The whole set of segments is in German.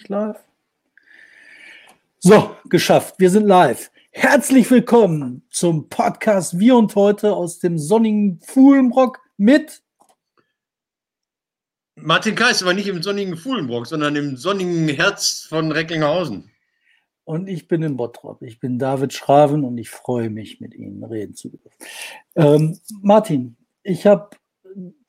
nicht live? So, geschafft. Wir sind live. Herzlich willkommen zum Podcast Wir und heute aus dem sonnigen Fuhlenbrock mit Martin Kais, aber nicht im sonnigen Fuhlenbrock, sondern im sonnigen Herz von Recklinghausen. Und ich bin in Bottrop. Ich bin David Schraven und ich freue mich, mit Ihnen reden zu dürfen. Ähm, Martin, ich habe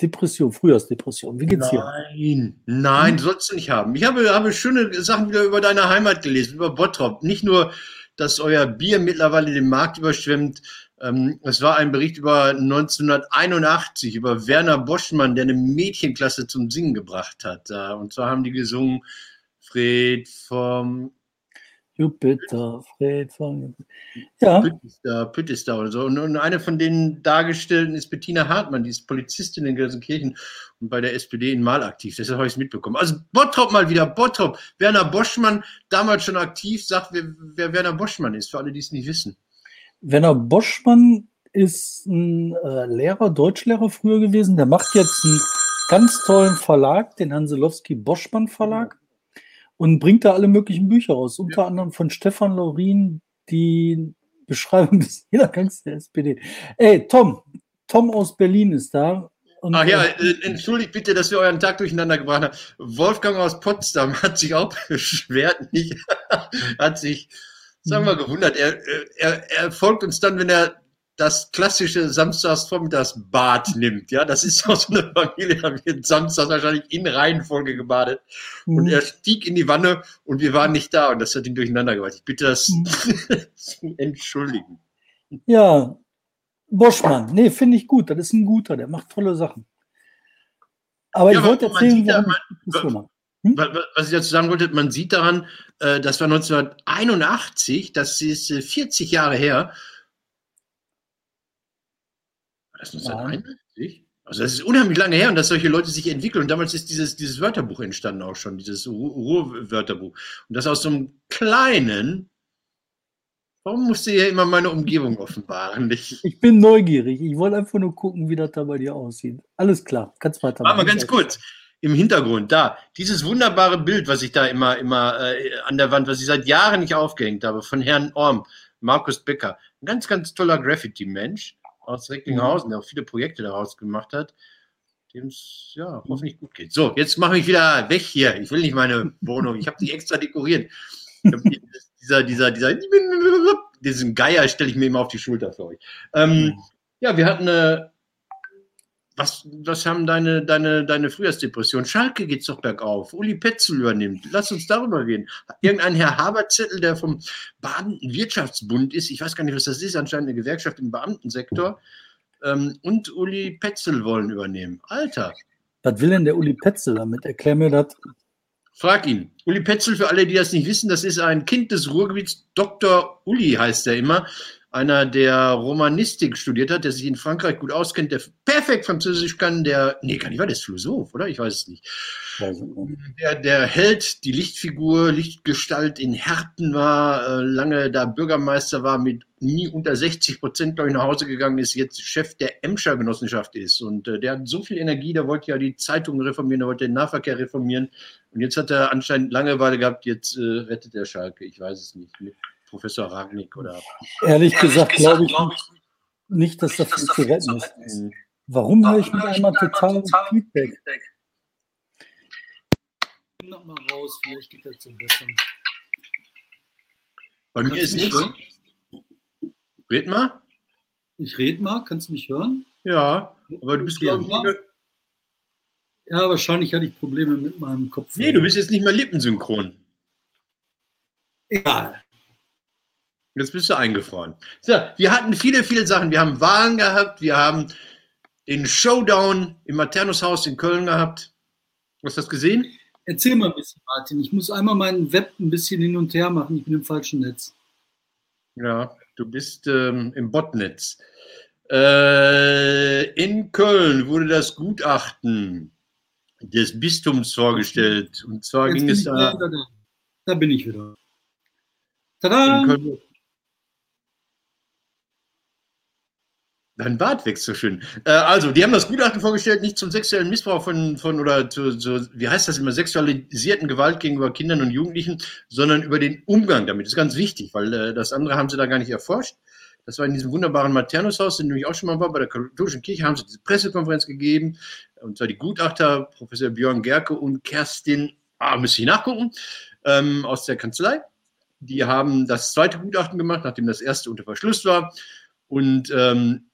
Depression, Frühjahrsdepression. Wie geht's dir? Nein, nein, hm? sollst du nicht haben. Ich habe, habe schöne Sachen wieder über deine Heimat gelesen, über Bottrop. Nicht nur, dass euer Bier mittlerweile den Markt überschwemmt. Ähm, es war ein Bericht über 1981, über Werner Boschmann, der eine Mädchenklasse zum Singen gebracht hat. Und zwar haben die gesungen, Fred vom Jupiter, Fred von Ja. Püttister, Püttister oder so. Und, und, eine von den Dargestellten ist Bettina Hartmann, die ist Polizistin in Gelsenkirchen und bei der SPD in Mal aktiv. Deshalb habe ich es mitbekommen. Also Bottrop mal wieder, Bottrop. Werner Boschmann, damals schon aktiv, sagt, wer, wer Werner Boschmann ist, für alle, die es nicht wissen. Werner Boschmann ist ein äh, Lehrer, Deutschlehrer früher gewesen. Der macht jetzt einen ganz tollen Verlag, den Hanselowski Boschmann Verlag und bringt da alle möglichen Bücher raus, unter anderem von Stefan Laurin, die Beschreibung des Niedergangs der SPD. Ey, Tom, Tom aus Berlin ist da. Ach ja, äh, entschuldigt bitte, dass wir euren Tag durcheinander gebracht haben. Wolfgang aus Potsdam hat sich auch beschwert, nicht? hat sich, sagen wir, mhm. gewundert. Er, er, er folgt uns dann, wenn er das klassische Samstagsvormittagsbad nimmt. Ja, das ist auch so eine Familie, haben samstags wahrscheinlich in Reihenfolge gebadet. Mhm. Und er stieg in die Wanne und wir waren nicht da und das hat ihn durcheinander gebracht. Ich bitte das mhm. zu entschuldigen. Ja, Boschmann, nee, finde ich gut. Das ist ein guter, der macht tolle Sachen. Aber ja, ich wollte erzählen, ja, man, hm? Was ich dazu sagen wollte, man sieht daran, äh, das war 1981, das ist 40 äh, Jahre her, das ist 1981? Also das ist unheimlich lange her und dass solche Leute sich entwickeln. Und damals ist dieses, dieses Wörterbuch entstanden auch schon, dieses Ruhrwörterbuch. Und das aus so einem kleinen, warum musste hier immer meine Umgebung offenbaren? Ich, ich bin neugierig. Ich wollte einfach nur gucken, wie das da bei dir aussieht. Alles klar, kannst weitermachen. Machen wir ganz kurz. Im Hintergrund, da, dieses wunderbare Bild, was ich da immer, immer äh, an der Wand, was ich seit Jahren nicht aufgehängt habe, von Herrn Orm, Markus Becker. Ein ganz, ganz toller Graffiti-Mensch aus Recklinghausen, der auch viele Projekte daraus gemacht hat, dem es ja hoffentlich gut geht. So, jetzt mache ich wieder weg hier. Ich will nicht meine Wohnung. Ich habe die extra dekoriert. dieser, dieser, dieser, diesen Geier stelle ich mir immer auf die Schulter für euch. Ähm, ja, wir hatten eine was, was haben deine, deine, deine Frühjahrsdepression? Schalke geht es doch bergauf. Uli Petzel übernimmt. Lass uns darüber reden. Irgendein Herr Haberzettel, der vom Baden Wirtschaftsbund ist, ich weiß gar nicht, was das ist, anscheinend eine Gewerkschaft im Beamtensektor, ähm, und Uli Petzel wollen übernehmen. Alter. Was will denn der Uli Petzel damit? Erklär mir das. Frag ihn. Uli Petzel, für alle, die das nicht wissen, das ist ein Kind des Ruhrgebiets. Dr. Uli heißt er immer einer, der Romanistik studiert hat, der sich in Frankreich gut auskennt, der perfekt Französisch kann, der, nee, kann ich war, der ist Philosoph, oder? Ich weiß es nicht. Der, der Held, die Lichtfigur, Lichtgestalt in Herten war, äh, lange da Bürgermeister war, mit nie unter 60 Prozent, glaube ich, nach Hause gegangen ist, jetzt Chef der Emscher Genossenschaft ist. Und äh, der hat so viel Energie, der wollte ja die Zeitungen reformieren, der wollte den Nahverkehr reformieren. Und jetzt hat er anscheinend Langeweile gehabt, jetzt äh, rettet er Schalke. Ich weiß es nicht. Professor Ragnick oder. Ehrlich gesagt, glaube ich nicht, nicht, dass das viel zu retten ist. ist. Warum höre ich mit einmal total Feedback? Noch mal raus, vielleicht geht das zum Besseren. Bei mir ist nichts. Red mal. Ich rede mal, kannst du mich hören? Ja, aber du bist, glaube ich, ja, wahrscheinlich hatte ich Probleme mit meinem Kopf. Nee, du bist jetzt nicht mehr lippensynchron. Egal. Jetzt bist du eingefroren. So, wir hatten viele, viele Sachen. Wir haben Wahlen gehabt, wir haben den Showdown im Maternushaus in Köln gehabt. Hast du das gesehen? Erzähl mal ein bisschen, Martin. Ich muss einmal meinen Web ein bisschen hin und her machen. Ich bin im falschen Netz. Ja, du bist ähm, im Botnetz. Äh, in Köln wurde das Gutachten des Bistums vorgestellt. Und zwar Jetzt ging es da. Da. da bin ich wieder. Tada! Dein Bart wächst so schön. Äh, also, die haben das Gutachten vorgestellt, nicht zum sexuellen Missbrauch von, von oder zu, zu, wie heißt das immer, sexualisierten Gewalt gegenüber Kindern und Jugendlichen, sondern über den Umgang damit. Das ist ganz wichtig, weil äh, das andere haben sie da gar nicht erforscht. Das war in diesem wunderbaren Maternushaus, in dem ich auch schon mal war, bei der katholischen Kirche, haben sie diese Pressekonferenz gegeben. Und zwar die Gutachter, Professor Björn Gerke und Kerstin, ah, müsste ich nachgucken, ähm, aus der Kanzlei. Die haben das zweite Gutachten gemacht, nachdem das erste unter Verschluss war. Und ähm,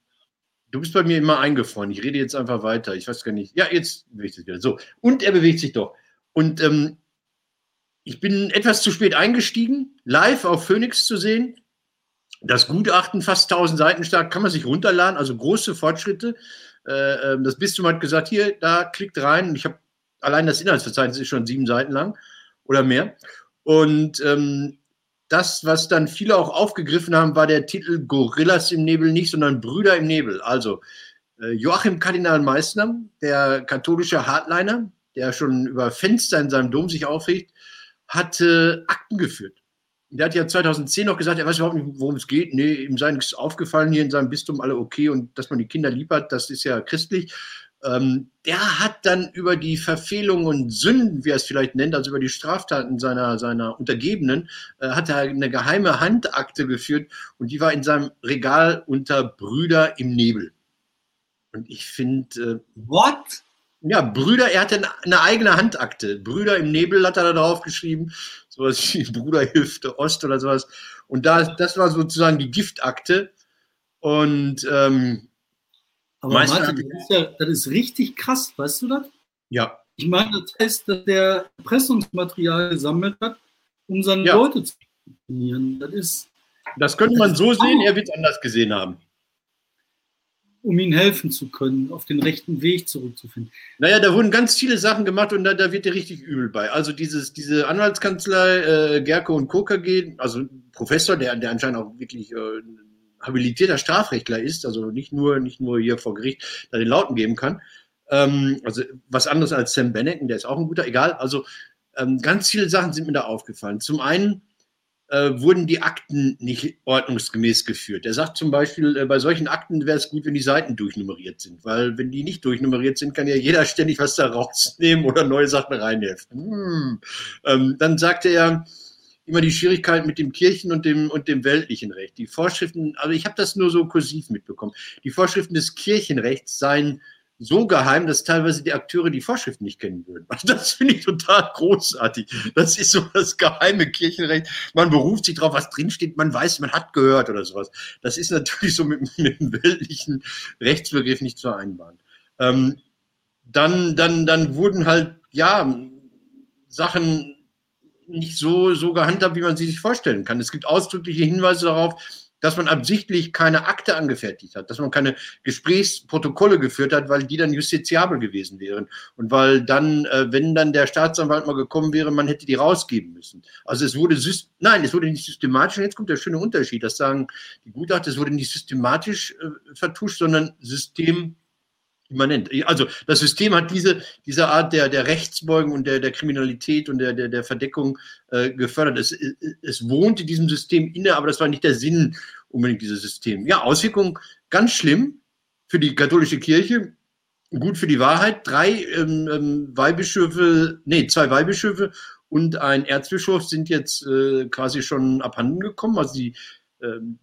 du bist bei mir immer eingefroren. Ich rede jetzt einfach weiter. Ich weiß gar nicht. Ja, jetzt bewegt sich wieder. So. Und er bewegt sich doch. Und ähm, ich bin etwas zu spät eingestiegen, live auf Phoenix zu sehen. Das Gutachten, fast 1000 Seiten stark, kann man sich runterladen, also große Fortschritte. Äh, ähm, das Bistum hat gesagt, hier, da klickt rein. Ich habe allein das Inhaltsverzeichnis ist schon sieben Seiten lang oder mehr. Und ähm, das, was dann viele auch aufgegriffen haben, war der Titel Gorillas im Nebel nicht, sondern Brüder im Nebel. Also äh, Joachim Kardinal Meissner, der katholische Hardliner, der schon über Fenster in seinem Dom sich aufregt, hatte Akten geführt. Der hat ja 2010 noch gesagt, er weiß überhaupt nicht, worum es geht. Nee, ihm sei nichts aufgefallen hier in seinem Bistum, alle okay und dass man die Kinder lieb hat, das ist ja christlich. Ähm, der hat dann über die Verfehlungen und Sünden, wie er es vielleicht nennt, also über die Straftaten seiner, seiner Untergebenen, äh, hat er eine geheime Handakte geführt und die war in seinem Regal unter Brüder im Nebel. Und ich finde. Äh, What? Ja, Brüder, er hatte eine eigene Handakte. Brüder im Nebel hat er da drauf geschrieben. Sowas wie Bruderhilfe Ost oder sowas. Und da, das war sozusagen die Giftakte. Und ähm, aber Martin, das ist, ja, das ist richtig krass, weißt du das? Ja. Ich meine, das heißt, dass der Pressungsmaterial gesammelt hat, um seine ja. Leute zu trainieren. Das ist. Das könnte das man so sehen, er wird es anders gesehen haben um ihnen helfen zu können, auf den rechten Weg zurückzufinden. Naja, da wurden ganz viele Sachen gemacht und da, da wird dir richtig übel bei. Also dieses, diese Anwaltskanzlei äh, Gerke und KKG, also Professor, der, der anscheinend auch wirklich äh, habilitierter Strafrechtler ist, also nicht nur, nicht nur hier vor Gericht da den Lauten geben kann. Ähm, also was anderes als Sam Bennett, der ist auch ein guter, egal. Also ähm, ganz viele Sachen sind mir da aufgefallen. Zum einen äh, wurden die Akten nicht ordnungsgemäß geführt. Er sagt zum Beispiel, äh, bei solchen Akten wäre es gut, wenn die Seiten durchnummeriert sind, weil wenn die nicht durchnummeriert sind, kann ja jeder ständig was da rausnehmen oder neue Sachen reinheften. Hm. Ähm, dann sagte er, immer die Schwierigkeit mit dem Kirchen- und dem, und dem weltlichen Recht. Die Vorschriften, also ich habe das nur so kursiv mitbekommen, die Vorschriften des Kirchenrechts seien so geheim, dass teilweise die Akteure die Vorschriften nicht kennen würden. Also das finde ich total großartig. Das ist so das geheime Kirchenrecht. Man beruft sich drauf, was drinsteht, man weiß, man hat gehört oder sowas. Das ist natürlich so mit, mit dem weltlichen Rechtsbegriff nicht zu vereinbaren. Ähm, dann, dann, dann wurden halt, ja, Sachen nicht so, so gehandhabt, wie man sie sich vorstellen kann. Es gibt ausdrückliche Hinweise darauf, dass man absichtlich keine Akte angefertigt hat, dass man keine Gesprächsprotokolle geführt hat, weil die dann justiziabel gewesen wären und weil dann, äh, wenn dann der Staatsanwalt mal gekommen wäre, man hätte die rausgeben müssen. Also es wurde, nein, es wurde nicht systematisch, und jetzt kommt der schöne Unterschied, das sagen die Gutachter, es wurde nicht systematisch äh, vertuscht, sondern system immanent. Also das System hat diese, diese Art der, der Rechtsbeugung und der, der Kriminalität und der, der, der Verdeckung äh, gefördert. Es, es wohnte diesem System inne, aber das war nicht der Sinn unbedingt dieses System. Ja, Auswirkungen ganz schlimm für die katholische Kirche, gut für die Wahrheit. Drei ähm, ähm, Weihbischöfe, nee, zwei Weihbischöfe und ein Erzbischof sind jetzt äh, quasi schon abhanden gekommen. Also die ähm,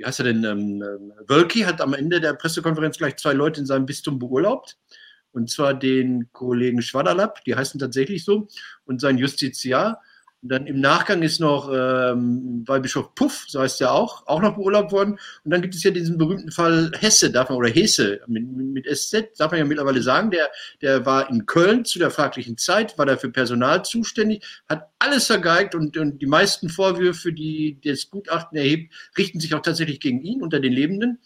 wie heißt er denn, ähm, ähm, Wölki hat am Ende der Pressekonferenz gleich zwei Leute in seinem Bistum beurlaubt. Und zwar den Kollegen Schwaderlapp, die heißen tatsächlich so, und sein Justiziar. Und dann im Nachgang ist noch ähm, Weihbischof Puff, so heißt er auch, auch noch beurlaubt worden. Und dann gibt es ja diesen berühmten Fall Hesse, darf man, oder Hesse mit, mit SZ, darf man ja mittlerweile sagen, der, der war in Köln zu der fraglichen Zeit, war da für Personal zuständig, hat alles vergeigt und, und die meisten Vorwürfe, die das Gutachten erhebt, richten sich auch tatsächlich gegen ihn unter den Lebenden.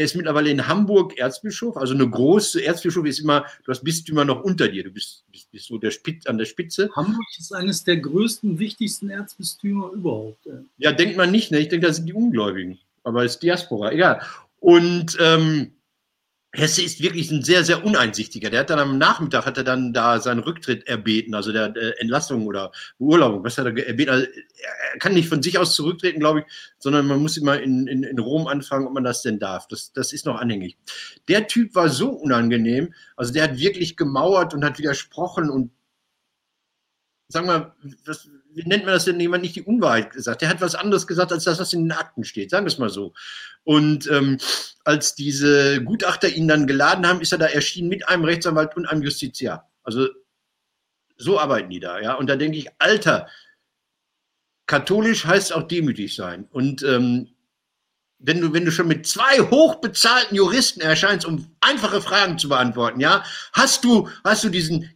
Der ist mittlerweile in Hamburg Erzbischof. Also eine große Erzbischof ist immer, du hast Bistümer noch unter dir. Du bist, bist, bist so der Spitz, an der Spitze. Hamburg ist eines der größten, wichtigsten Erzbistümer überhaupt. Ja, denkt man nicht. Ne? Ich denke, das sind die Ungläubigen. Aber es ist Diaspora. Egal. Und ähm, Hesse ist wirklich ein sehr, sehr uneinsichtiger. Der hat dann am Nachmittag hat er dann da seinen Rücktritt erbeten, also der äh, Entlassung oder Beurlaubung. Was hat er erbeten? Also, er kann nicht von sich aus zurücktreten, glaube ich, sondern man muss immer in, in, in Rom anfangen, ob man das denn darf. Das, das ist noch anhängig. Der Typ war so unangenehm, also der hat wirklich gemauert und hat widersprochen und sagen wir, was, wie nennt man das denn, jemand nicht die Unwahrheit gesagt? Der hat was anderes gesagt, als das, was in den Akten steht, sagen wir es mal so. Und ähm, als diese Gutachter ihn dann geladen haben, ist er da erschienen mit einem Rechtsanwalt und einem Justiziar. Also so arbeiten die da, ja. Und da denke ich, Alter, katholisch heißt auch demütig sein. Und ähm, wenn du, wenn du schon mit zwei hochbezahlten Juristen erscheinst, um einfache Fragen zu beantworten, ja, hast du, hast du diesen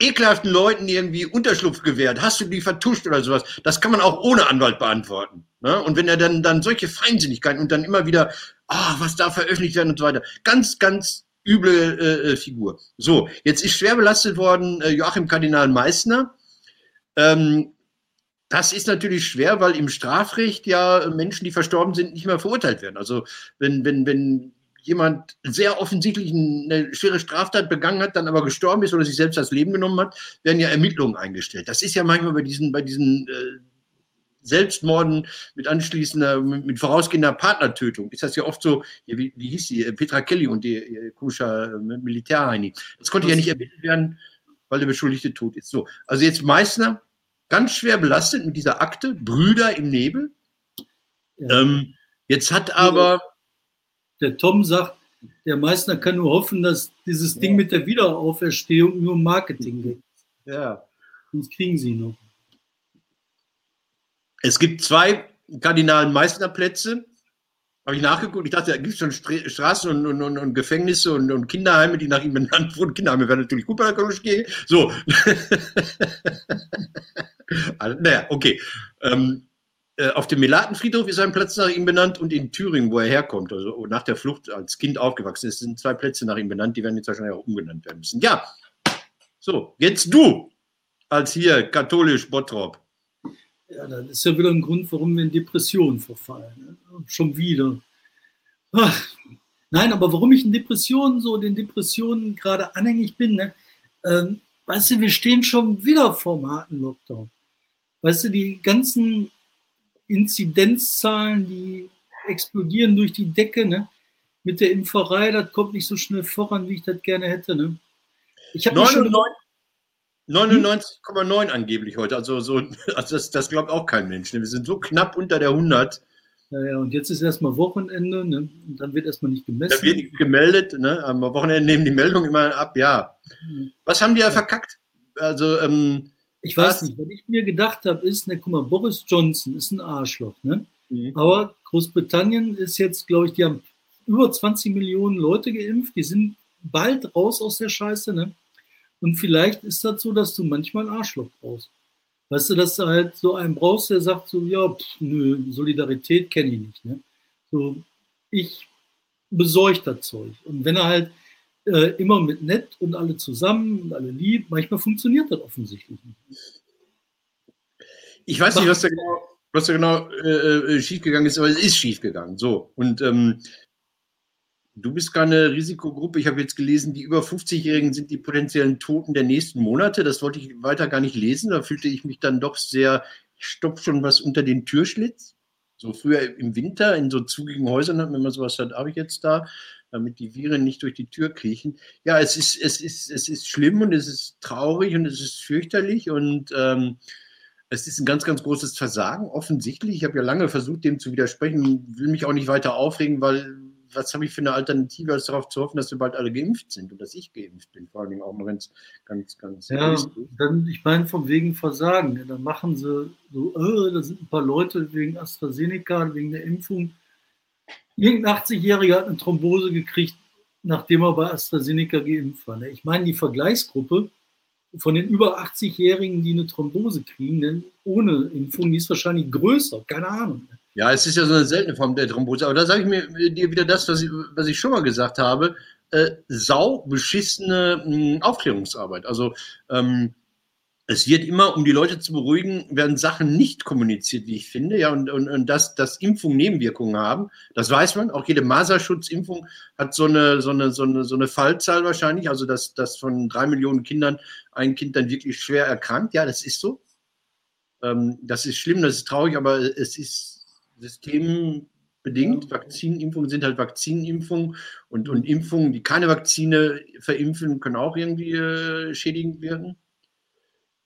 ekelhaften Leuten irgendwie Unterschlupf gewährt? Hast du die vertuscht oder sowas? Das kann man auch ohne Anwalt beantworten. Ne? Und wenn er dann, dann solche Feinsinnigkeiten und dann immer wieder, ah, oh, was da veröffentlicht werden und so weiter, ganz, ganz üble äh, äh, Figur. So, jetzt ist schwer belastet worden äh, Joachim Kardinal Meissner. Ähm, das ist natürlich schwer, weil im Strafrecht ja Menschen, die verstorben sind, nicht mehr verurteilt werden. Also wenn, wenn, wenn jemand sehr offensichtlich eine schwere Straftat begangen hat, dann aber gestorben ist oder sich selbst das Leben genommen hat, werden ja Ermittlungen eingestellt. Das ist ja manchmal bei diesen, bei diesen äh, Selbstmorden mit anschließender, mit, mit, vorausgehender Partnertötung. Ist das ja oft so, wie, wie hieß sie, Petra Kelly und die äh, Kuscher äh, Militärheini. Das konnte ja nicht ermittelt werden, weil der Beschuldigte tot ist. So, also jetzt Meißner, ganz schwer belastet mit dieser Akte, Brüder im Nebel. Ja. Ähm, jetzt hat aber der Tom sagt, der Meißner kann nur hoffen, dass dieses ja. Ding mit der Wiederauferstehung nur Marketing gibt. Ja. Sonst kriegen sie noch. Es gibt zwei Kardinalen Meißner-Plätze. Habe ich nachgeguckt. Ich dachte, da gibt es schon Straßen und, und, und, und Gefängnisse und, und, Kinderheime, die nach ihm benannt wurden. Kinderheime wären natürlich gut bei der Koloschke. So. also, naja, okay. Ähm, äh, auf dem Melatenfriedhof ist ein Platz nach ihm benannt und in Thüringen, wo er herkommt, also nach der Flucht als Kind aufgewachsen ist, sind zwei Plätze nach ihm benannt, die werden jetzt wahrscheinlich auch umgenannt werden müssen. Ja, so, jetzt du als hier katholisch Bottrop. Ja, das ist ja wieder ein Grund, warum wir in Depressionen verfallen. Ne? Schon wieder. Ach, nein, aber warum ich in Depressionen so, den Depressionen gerade anhängig bin, ne? ähm, weißt du, wir stehen schon wieder vor dem harten Lockdown. Weißt du, die ganzen Inzidenzzahlen, die explodieren durch die Decke. Ne? Mit der Impferei, das kommt nicht so schnell voran, wie ich das gerne hätte. Ne? Ich habe 99,9 hm? angeblich heute. Also, so, also das, das glaubt auch kein Mensch. Ne? Wir sind so knapp unter der 100. Naja, und jetzt ist erstmal Wochenende, ne? und dann wird erstmal nicht gemessen. Da wird nicht gemeldet, ne? am Wochenende nehmen die Meldungen immer ab, ja. Hm. Was haben die ja verkackt? Also, ähm, ich weiß nicht, was ich mir gedacht habe, ist, ne, guck mal, Boris Johnson ist ein Arschloch, ne? Mhm. Aber Großbritannien ist jetzt, glaube ich, die haben über 20 Millionen Leute geimpft, die sind bald raus aus der Scheiße, ne? Und vielleicht ist das so, dass du manchmal ein Arschloch brauchst. Weißt du, dass du halt so einen brauchst, der sagt so, ja, pff, nö, Solidarität kenne ich nicht, ne? So, ich besorge das Zeug. Und wenn er halt äh, immer mit nett und alle zusammen und alle lieb. Manchmal funktioniert das offensichtlich nicht. Ich weiß nicht, was da genau, was da genau äh, äh, schiefgegangen ist, aber es ist schiefgegangen. So. Und ähm, du bist keine Risikogruppe. Ich habe jetzt gelesen, die über 50-Jährigen sind die potenziellen Toten der nächsten Monate. Das wollte ich weiter gar nicht lesen. Da fühlte ich mich dann doch sehr, ich stopfe schon was unter den Türschlitz. So früher im Winter in so zugigen Häusern, wenn man sowas hat, habe ich jetzt da damit die Viren nicht durch die Tür kriechen. Ja, es ist, es ist, es ist schlimm und es ist traurig und es ist fürchterlich und ähm, es ist ein ganz, ganz großes Versagen, offensichtlich. Ich habe ja lange versucht, dem zu widersprechen, will mich auch nicht weiter aufregen, weil was habe ich für eine Alternative, als darauf zu hoffen, dass wir bald alle geimpft sind und dass ich geimpft bin, vor allen Dingen auch mal ganz, ganz, ganz. Ja, dann, ich meine, vom wegen Versagen. Dann machen sie so, äh, da sind ein paar Leute wegen AstraZeneca, wegen der Impfung Irgendein 80-Jähriger hat eine Thrombose gekriegt, nachdem er bei AstraZeneca geimpft war. Ne? Ich meine, die Vergleichsgruppe von den über 80-Jährigen, die eine Thrombose kriegen, denn ohne Impfung, die ist wahrscheinlich größer, keine Ahnung. Ja, es ist ja so eine seltene Form der Thrombose. Aber da sage ich mir dir wieder das, was ich, was ich schon mal gesagt habe. Äh, sau beschissene mh, hm, Aufklärungsarbeit. Also ähm, es wird immer, um die Leute zu beruhigen, werden Sachen nicht kommuniziert, wie ich finde, ja, und, und, und dass, dass Impfungen Nebenwirkungen haben, das weiß man. Auch jede Maserschutzimpfung hat so eine, so eine, so eine, so eine Fallzahl wahrscheinlich, also dass, dass von drei Millionen Kindern ein Kind dann wirklich schwer erkrankt. Ja, das ist so. Ähm, das ist schlimm, das ist traurig, aber es ist systembedingt. Vakzinimpfungen sind halt Vakzinimpfungen und, und Impfungen, die keine Vakzine verimpfen, können auch irgendwie äh, schädigend wirken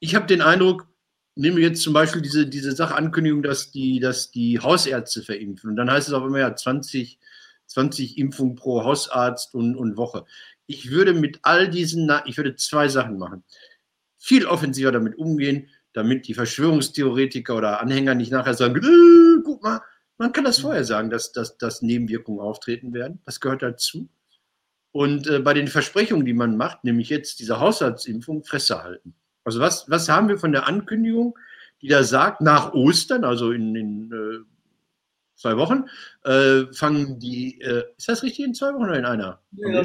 ich habe den Eindruck, nehmen wir jetzt zum Beispiel diese, diese Sachankündigung, dass die, dass die Hausärzte verimpfen. Und dann heißt es auch immer ja 20, 20 Impfungen pro Hausarzt und, und Woche. Ich würde mit all diesen, ich würde zwei Sachen machen. Viel offensiver damit umgehen, damit die Verschwörungstheoretiker oder Anhänger nicht nachher sagen, äh, guck mal, man kann das vorher sagen, dass, dass, dass Nebenwirkungen auftreten werden. Das gehört dazu. Und äh, bei den Versprechungen, die man macht, nämlich jetzt diese Haushaltsimpfung, Fresse halten. Also was, was haben wir von der Ankündigung, die da sagt, nach Ostern, also in, in äh, zwei Wochen, äh, fangen die, äh, ist das richtig in zwei Wochen oder in einer? Ja,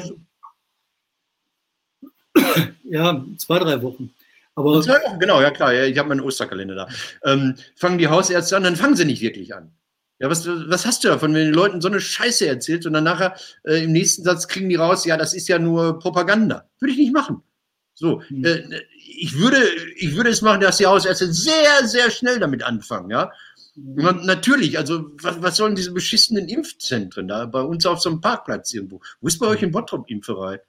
ja zwei, drei Wochen. Aber Wochen, genau, ja klar, ja, ich habe meinen Osterkalender da. Ähm, fangen die Hausärzte an, dann fangen sie nicht wirklich an. Ja, was, was hast du davon, wenn den Leuten so eine Scheiße erzählt und dann nachher äh, im nächsten Satz kriegen die raus, ja, das ist ja nur Propaganda. Würde ich nicht machen. So, hm. äh, ich würde, ich würde es machen, dass die Hausärzte sehr, sehr schnell damit anfangen, ja. Und natürlich, also was, was sollen diese beschissenen Impfzentren da bei uns auf so einem Parkplatz irgendwo? Wo ist bei euch in Bottrop Impferei?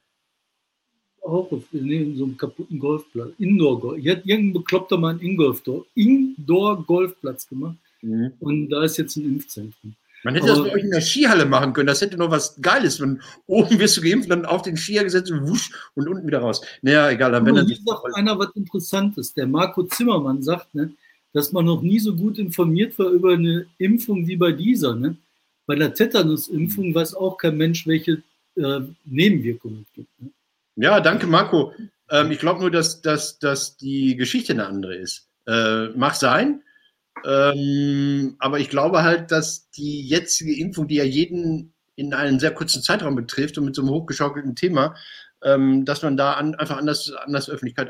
Auch in so einem kaputten Golfplatz. Indoor-Golf. Irgendein Bekloppter mal einen Indoor-Golfplatz gemacht. Mhm. Und da ist jetzt ein Impfzentrum. Man hätte aber, das bei euch in der Skihalle machen können. Das hätte noch was Geiles. Wenn oben wirst du geimpft, dann auf den Skier gesetzt und wusch und unten wieder raus. Naja, egal. Dann, wenn hier sagt einer was Interessantes. Der Marco Zimmermann sagt, ne, dass man noch nie so gut informiert war über eine Impfung wie bei dieser. Ne? Bei der Tetanus-Impfung weiß auch kein Mensch, welche äh, Nebenwirkungen es gibt. Ne? Ja, danke, Marco. Ähm, ich glaube nur, dass, dass, dass die Geschichte eine andere ist. Äh, mag sein. Ähm, aber ich glaube halt, dass die jetzige Impfung, die ja jeden in einem sehr kurzen Zeitraum betrifft und mit so einem hochgeschaukelten Thema, ähm, dass man da an, einfach anders, anders Öffentlichkeit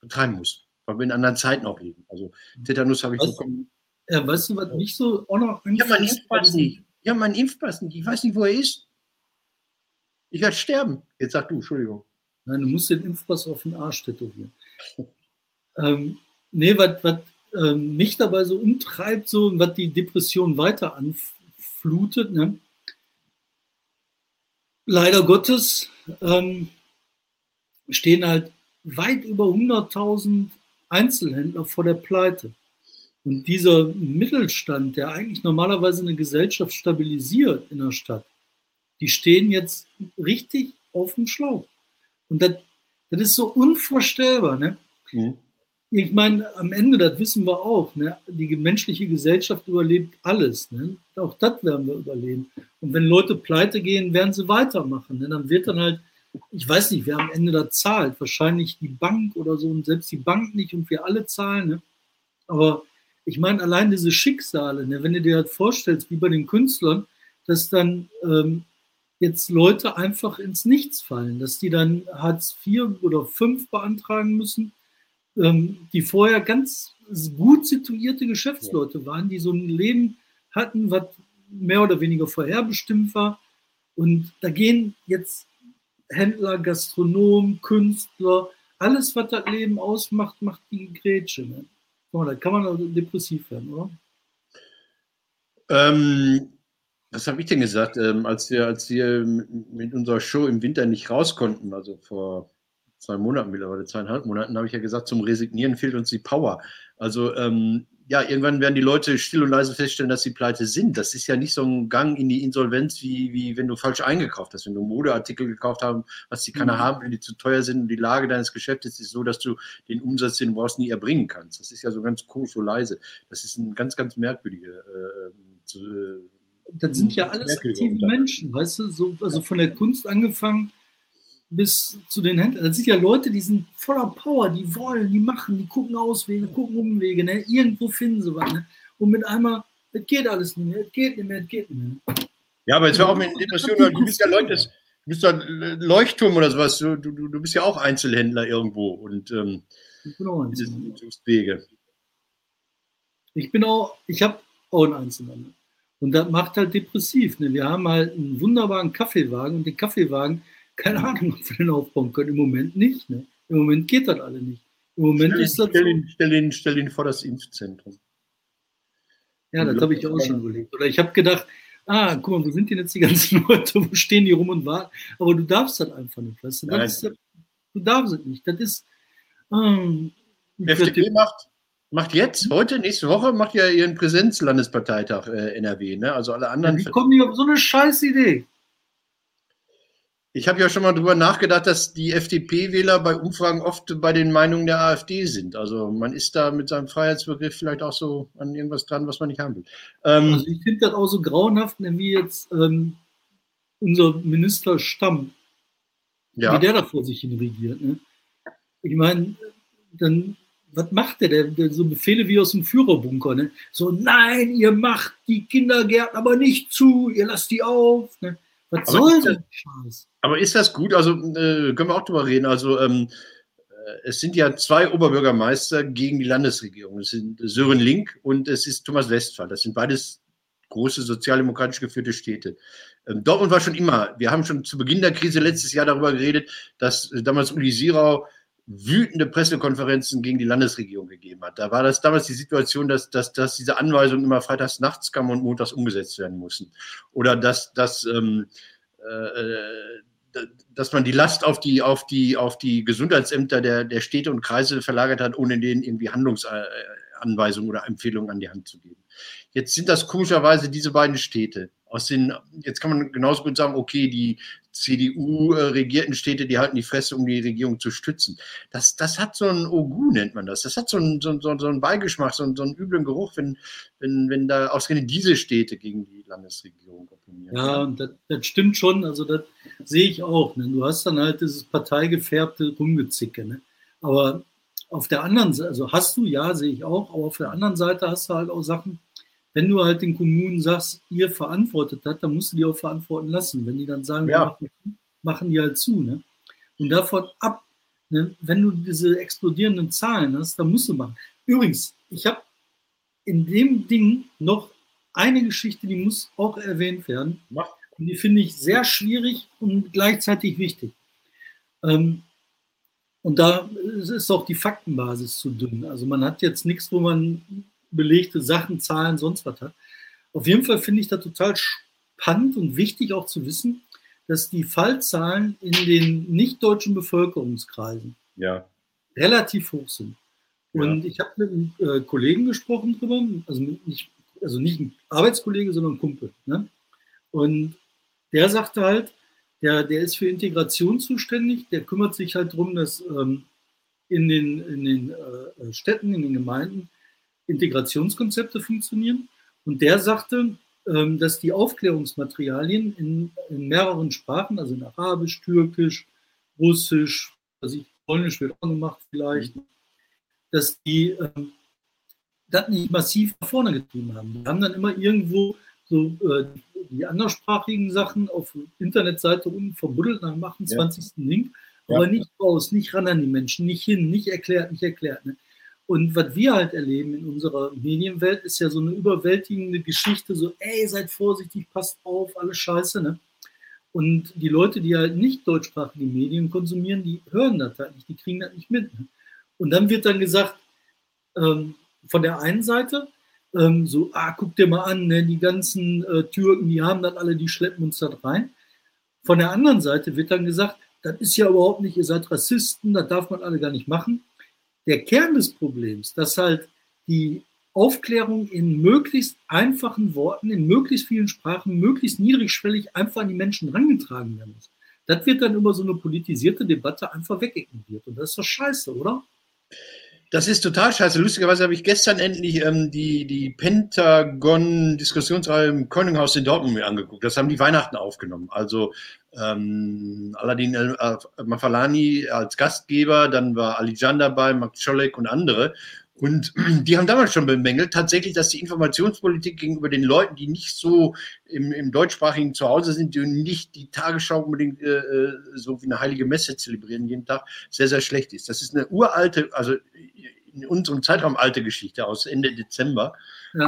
betreiben muss, weil wir in anderen Zeiten auch leben. Also Tetanus habe ich was, bekommen. Ja, weißt du, was nicht so auch noch habe meinen Impfpass nicht. Ich habe meinen Impfpass nicht. Ich weiß nicht, wo er ist. Ich werde sterben. Jetzt sag du, Entschuldigung. Nein, du musst den Impfpass auf den Arsch tätowieren. ähm, nee, was ähm, mich dabei so umtreibt, so was die Depression weiter anflutet. Ne? Leider Gottes ähm, stehen halt weit über 100.000 Einzelhändler vor der Pleite. Und dieser Mittelstand, der eigentlich normalerweise eine Gesellschaft stabilisiert in der Stadt, die stehen jetzt richtig auf dem Schlauch. Und das, das ist so unvorstellbar. Ne? Mhm ich meine, am Ende, das wissen wir auch, ne? die menschliche Gesellschaft überlebt alles. Ne? Auch das werden wir überleben. Und wenn Leute pleite gehen, werden sie weitermachen. Ne? Dann wird dann halt, ich weiß nicht, wer am Ende da zahlt. Wahrscheinlich die Bank oder so und selbst die Bank nicht und wir alle zahlen. Ne? Aber ich meine, allein diese Schicksale, ne? wenn du dir halt vorstellst, wie bei den Künstlern, dass dann ähm, jetzt Leute einfach ins Nichts fallen, dass die dann Hartz IV oder V beantragen müssen ähm, die vorher ganz gut situierte Geschäftsleute waren, die so ein Leben hatten, was mehr oder weniger vorherbestimmt war. Und da gehen jetzt Händler, Gastronomen, Künstler, alles, was das Leben ausmacht, macht die Grätsche. Ne? Da kann man also depressiv werden, oder? Ähm, was habe ich denn gesagt, ähm, als, wir, als wir mit unserer Show im Winter nicht raus konnten, also vor zwei Monaten mittlerweile, zweieinhalb Monaten, habe ich ja gesagt, zum Resignieren fehlt uns die Power. Also ähm, ja, irgendwann werden die Leute still und leise feststellen, dass sie pleite sind. Das ist ja nicht so ein Gang in die Insolvenz, wie, wie wenn du falsch eingekauft hast. Wenn du Modeartikel gekauft hast, was die keiner mhm. haben will, die zu teuer sind und die Lage deines Geschäftes ist so, dass du den Umsatz, den du brauchst, nie erbringen kannst. Das ist ja so ganz komisch, so leise. Das ist ein ganz, ganz merkwürdige. Äh, äh, das sind ja alles aktive Menschen, weißt du, so, also von der Kunst angefangen bis zu den Händlern. Das sind ja Leute, die sind voller Power, die wollen, die machen, die gucken Auswege, gucken Umwege, ne? irgendwo finden sie was. Ne? Und mit einmal, es geht alles nicht mehr, es geht nicht mehr, es geht nicht mehr. Ja, aber jetzt war auch mit Depression, du bist ja Leute, du bist ja Leuchtturm oder sowas, du, du, du bist ja auch Einzelhändler irgendwo und ähm, Ich bin auch. Wege. Ich bin auch, ich habe auch einen Einzelmann. Und das macht halt depressiv. Ne? Wir haben halt einen wunderbaren Kaffeewagen und den Kaffeewagen, keine Ahnung, ob wir den aufbauen können. Im Moment nicht. Ne? Im Moment geht das alle nicht. Im Moment Stell ist das stell, ihn, stell, ihn, stell ihn vor das Impfzentrum. Ja, das habe ich auch schon überlegt. Oder ich habe gedacht, ah, guck mal, wo sind denn jetzt die ganzen Leute? Wo stehen die rum und warten? Aber du darfst das einfach nicht, weißt du? Das ist, du darfst es nicht. Das ist. Ähm, FDP macht, macht jetzt, heute, nächste Woche, macht ja ihren Präsenzlandesparteitag äh, NRW. Ne? Also alle anderen. Wie kommen die auf so eine scheiß Idee? Ich habe ja schon mal drüber nachgedacht, dass die FDP-Wähler bei Umfragen oft bei den Meinungen der AfD sind. Also man ist da mit seinem Freiheitsbegriff vielleicht auch so an irgendwas dran, was man nicht haben will. Ähm, Also ich finde das auch so grauenhaft, ne, wie jetzt ähm, unser Minister Stamm, ja. wie der da vor sich hin regiert. Ne? Ich meine, dann, was macht der? der? So Befehle wie aus dem Führerbunker. Ne? So, nein, ihr macht die Kindergärten aber nicht zu, ihr lasst die auf. Ne? Was Aber soll das- denn Scheiß? Aber ist das gut? Also äh, können wir auch drüber reden. Also ähm, äh, es sind ja zwei Oberbürgermeister gegen die Landesregierung. Es sind Sören Link und es ist Thomas Westphal. Das sind beides große sozialdemokratisch geführte Städte. Ähm, Dortmund war schon immer, wir haben schon zu Beginn der Krise letztes Jahr darüber geredet, dass äh, damals Uli Sirau wütende Pressekonferenzen gegen die Landesregierung gegeben hat. Da war das damals die Situation, dass, dass, dass diese Anweisungen immer freitags nachts kamen und montags umgesetzt werden mussten. Oder dass, dass ähm, äh, dass man die Last auf die, auf die, auf die Gesundheitsämter der, der Städte und Kreise verlagert hat, ohne denen irgendwie Handlungsanweisungen oder Empfehlungen an die Hand zu geben. Jetzt sind das komischerweise diese beiden Städte. Aus den, jetzt kann man genauso gut sagen, okay, die CDU-regierten Städte, die halten die Fresse, um die Regierung zu stützen. Das, das hat so ein Ogu, nennt man das. Das hat so einen, so, so, so einen Beigeschmack, so einen, so einen üblen Geruch, wenn, wenn, wenn da ausgerechnet diese Städte gegen die Landesregierung opinieren. Ja, und das, das stimmt schon. Also das sehe ich auch. Ne? Du hast dann halt dieses parteigefärbte Rumgezicke. Ne? Aber auf der anderen Seite, also hast du, ja, sehe ich auch, aber auf der anderen Seite hast du halt auch Sachen, wenn du halt den Kommunen sagst, ihr verantwortet das, dann musst du die auch verantworten lassen. Wenn die dann sagen, Ja. machen, machen die halt zu. Ne? Und davon ab, ne, wenn du diese explodierenden Zahlen hast, dann musst du machen. Übrigens, ich habe in dem Ding noch eine Geschichte, die muss auch erwähnt werden. Mach. Und die finde ich sehr schwierig und gleichzeitig wichtig. Ähm, und da ist auch die Faktenbasis zu dünn. Also man hat jetzt nichts, wo man belegte Sachen, Zahlen, sonst was hat. Auf jeden Fall finde ich da total spannend und wichtig auch zu wissen, dass die Fallzahlen in den nicht-deutschen Bevölkerungskreisen Ja. relativ hoch sind. Und ich habe mit einem äh, Kollegen gesprochen drüber, also nicht, also nicht ein Arbeitskollege, sondern ein Kumpel. Ne? Und der sagte halt, der, der ist für Integration zuständig, der kümmert sich halt darum, dass ähm, in den, in den äh, Städten, in den Gemeinden Integrationskonzepte funktionieren. Und der sagte, ähm, dass die Aufklärungsmaterialien in, in mehreren Sprachen, also in Arabisch, Türkisch, Russisch, also ich, Polnisch wird auch gemacht vielleicht, dass die ähm, das nicht massiv nach vorne getrieben haben. Die haben dann immer irgendwo so äh, die anderssprachigen Sachen auf Internetseite unten verbuddelt nach dem 28. Link, Ja. aber nicht raus, nicht ran an die Menschen, nicht hin, nicht erklärt, nicht erklärt. Ne? Und was wir halt erleben in unserer Medienwelt, ist ja so eine überwältigende Geschichte, so, ey, seid vorsichtig, passt auf, alles scheiße. Ne? Und die Leute, die halt nicht deutschsprachige Medien konsumieren, die hören das halt nicht, die kriegen das nicht mit. Ne? Und dann wird dann gesagt, ähm, von der einen Seite, ähm, so, ah, guck dir mal an, ne, die ganzen äh, Türken, die haben das alle, die schleppen uns da rein. Von der anderen Seite wird dann gesagt, das ist ja überhaupt nicht, ihr seid Rassisten, das darf man alle gar nicht machen. Der Kern des Problems, dass halt die Aufklärung in möglichst einfachen Worten, in möglichst vielen Sprachen, möglichst niedrigschwellig einfach an die Menschen herangetragen werden muss. Das wird dann über so eine politisierte Debatte einfach wegignoriert. Und das ist doch scheiße, oder? Das ist total scheiße. Lustigerweise habe ich gestern endlich ähm, die, die Pentagon-Diskussionsreihe im Könighaus in Dortmund mir angeguckt. Das haben die Weihnachten aufgenommen. Also ähm, Aladdin äh, Mafalani als Gastgeber, dann war Ali Jan dabei, Mark Scholek und andere. Und die haben damals schon bemängelt, tatsächlich, dass die Informationspolitik gegenüber den Leuten, die nicht so im, im deutschsprachigen Zuhause sind, die nicht die Tagesschau unbedingt äh, äh, so wie eine heilige Messe zelebrieren jeden Tag, sehr, sehr schlecht ist. Das ist eine uralte, also in unserem Zeitraum alte Geschichte aus Ende Dezember. Ja.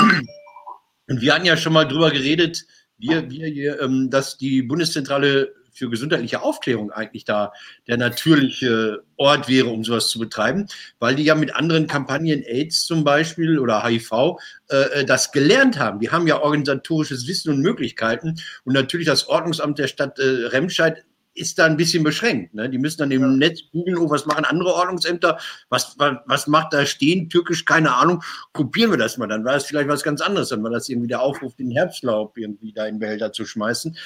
Und wir hatten ja schon mal drüber geredet, wir, wir hier, ähm, dass die Bundeszentrale für gesundheitliche Aufklärung eigentlich da der natürliche Ort wäre, um sowas zu betreiben, weil die ja mit anderen Kampagnen AIDS zum Beispiel oder HIV äh, äh, das gelernt haben. Die haben ja organisatorisches Wissen und Möglichkeiten und natürlich das Ordnungsamt der Stadt äh, Remscheid ist da ein bisschen beschränkt. Ne? Die müssen dann im ja. Netz googeln, oh, was machen andere Ordnungsämter, was, was, was macht da stehen, türkisch, keine Ahnung, kopieren wir das mal, dann war es vielleicht was ganz anderes, dann war das irgendwie der Aufruf, den Herbstlaub irgendwie da in Behälter zu schmeißen.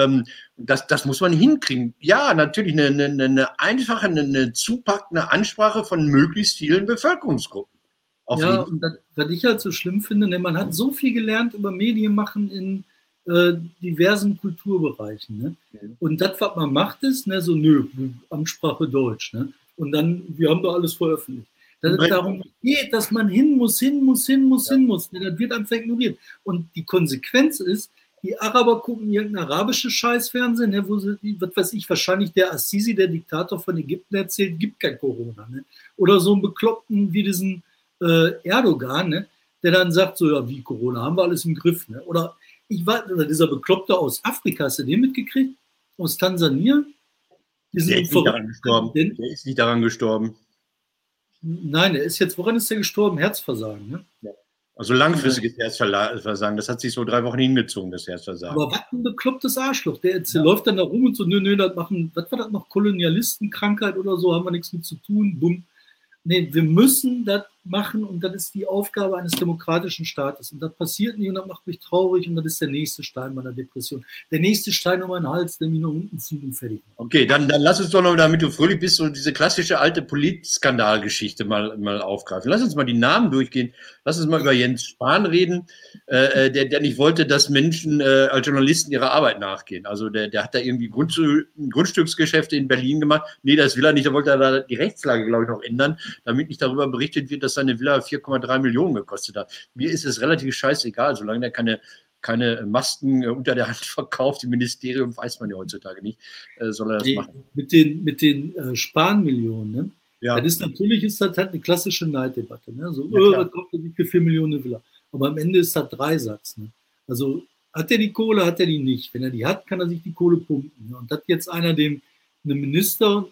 Ähm, das, das muss man hinkriegen. Ja, natürlich eine, eine, eine einfache, eine, eine zupackende Ansprache von möglichst vielen Bevölkerungsgruppen. ja, und das, was ich halt so schlimm finde, ne, man hat so viel gelernt über Medienmachen in äh, diversen Kulturbereichen. Ne? Mhm. Und das, was man macht, ist, ne, so, nö, Amtssprache Deutsch. Ne? Und dann, wir haben da alles veröffentlicht. Dass es darum geht, dass man hin muss, hin muss, hin muss, ja. hin muss. Ne? Das wird einfach ignoriert. Und die Konsequenz ist, die Araber gucken irgendein arabisches Scheißfernsehen, ne, wo sie, was weiß ich, wahrscheinlich der Assisi, der Diktator von Ägypten erzählt, gibt kein Corona. Ne? Oder so einen Bekloppten wie diesen äh, Erdogan, ne, der dann sagt, so, ja, wie Corona, haben wir alles im Griff. Ne? Oder ich war, oder dieser Bekloppte aus Afrika, hast du den mitgekriegt? Aus Tansania? Der ist nicht daran gestorben. Der ist nicht daran gestorben. Nein, er ist jetzt, woran ist er gestorben? Herzversagen, ne? Ja. Also langfristiges Herzversagen. Das hat sich so drei Wochen hingezogen, das Herzversagen. Aber was ein beklopptes Arschloch. Der jetzt, ja. läuft dann da rum und so, nö, nö, das machen, was war das noch, Kolonialistenkrankheit oder so, haben wir nichts mit zu tun, bumm. Nee, wir müssen das machen und das ist die Aufgabe eines demokratischen Staates. Und das passiert nicht und das macht mich traurig und das ist der nächste Stein meiner Depression. Der nächste Stein um meinen Hals, der mich nach unten zieht und fertig macht. Okay, dann, dann lass uns doch noch, damit du fröhlich bist, so diese klassische alte Politskandalgeschichte mal, mal aufgreifen. Lass uns mal die Namen durchgehen. Lass uns mal über Jens Spahn reden, äh, äh der, der nicht wollte, dass Menschen äh, als Journalisten ihrer Arbeit nachgehen. Also der, der hat da irgendwie Grund, Grundstücksgeschäfte in Berlin gemacht. Nee, das will er nicht. Da wollte er da die Rechtslage, glaube ich, noch ändern, damit nicht darüber berichtet wird, dass seine Villa 4,3 Millionen gekostet hat. Mir ist es relativ scheißegal, solange er keine, keine Masken äh, unter der Hand verkauft. Im Ministerium weiß man ja heutzutage nicht, äh, soll er das die, machen. Mit den, mit den äh, Spanmillionen, ne? Ja. Das ist natürlich ist das halt eine klassische Neiddebatte. Ne? So, ja, oh, was kauft er für 4 Millionen Villa? Aber am Ende ist das Dreisatz. Ne? Also hat er die Kohle, hat er die nicht. Wenn er die hat, kann er sich die Kohle pumpen. Ne? Und hat jetzt einer dem, einem Minister,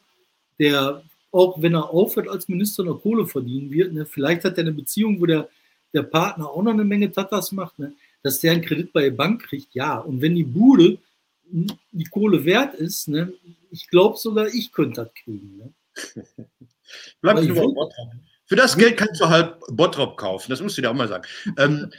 der auch wenn er aufhört als Minister noch Kohle verdienen wird, ne, vielleicht hat er eine Beziehung, wo der, der Partner auch noch eine Menge Tatas macht, ne, dass der einen Kredit bei der Bank kriegt, ja. Und wenn die Bude die Kohle wert ist, ne, ich glaube sogar, ich könnte das kriegen. Ne. Bleib nur Bottrop. Für das Geld kannst du halt Bottrop kaufen, das musst du dir auch mal sagen. ähm,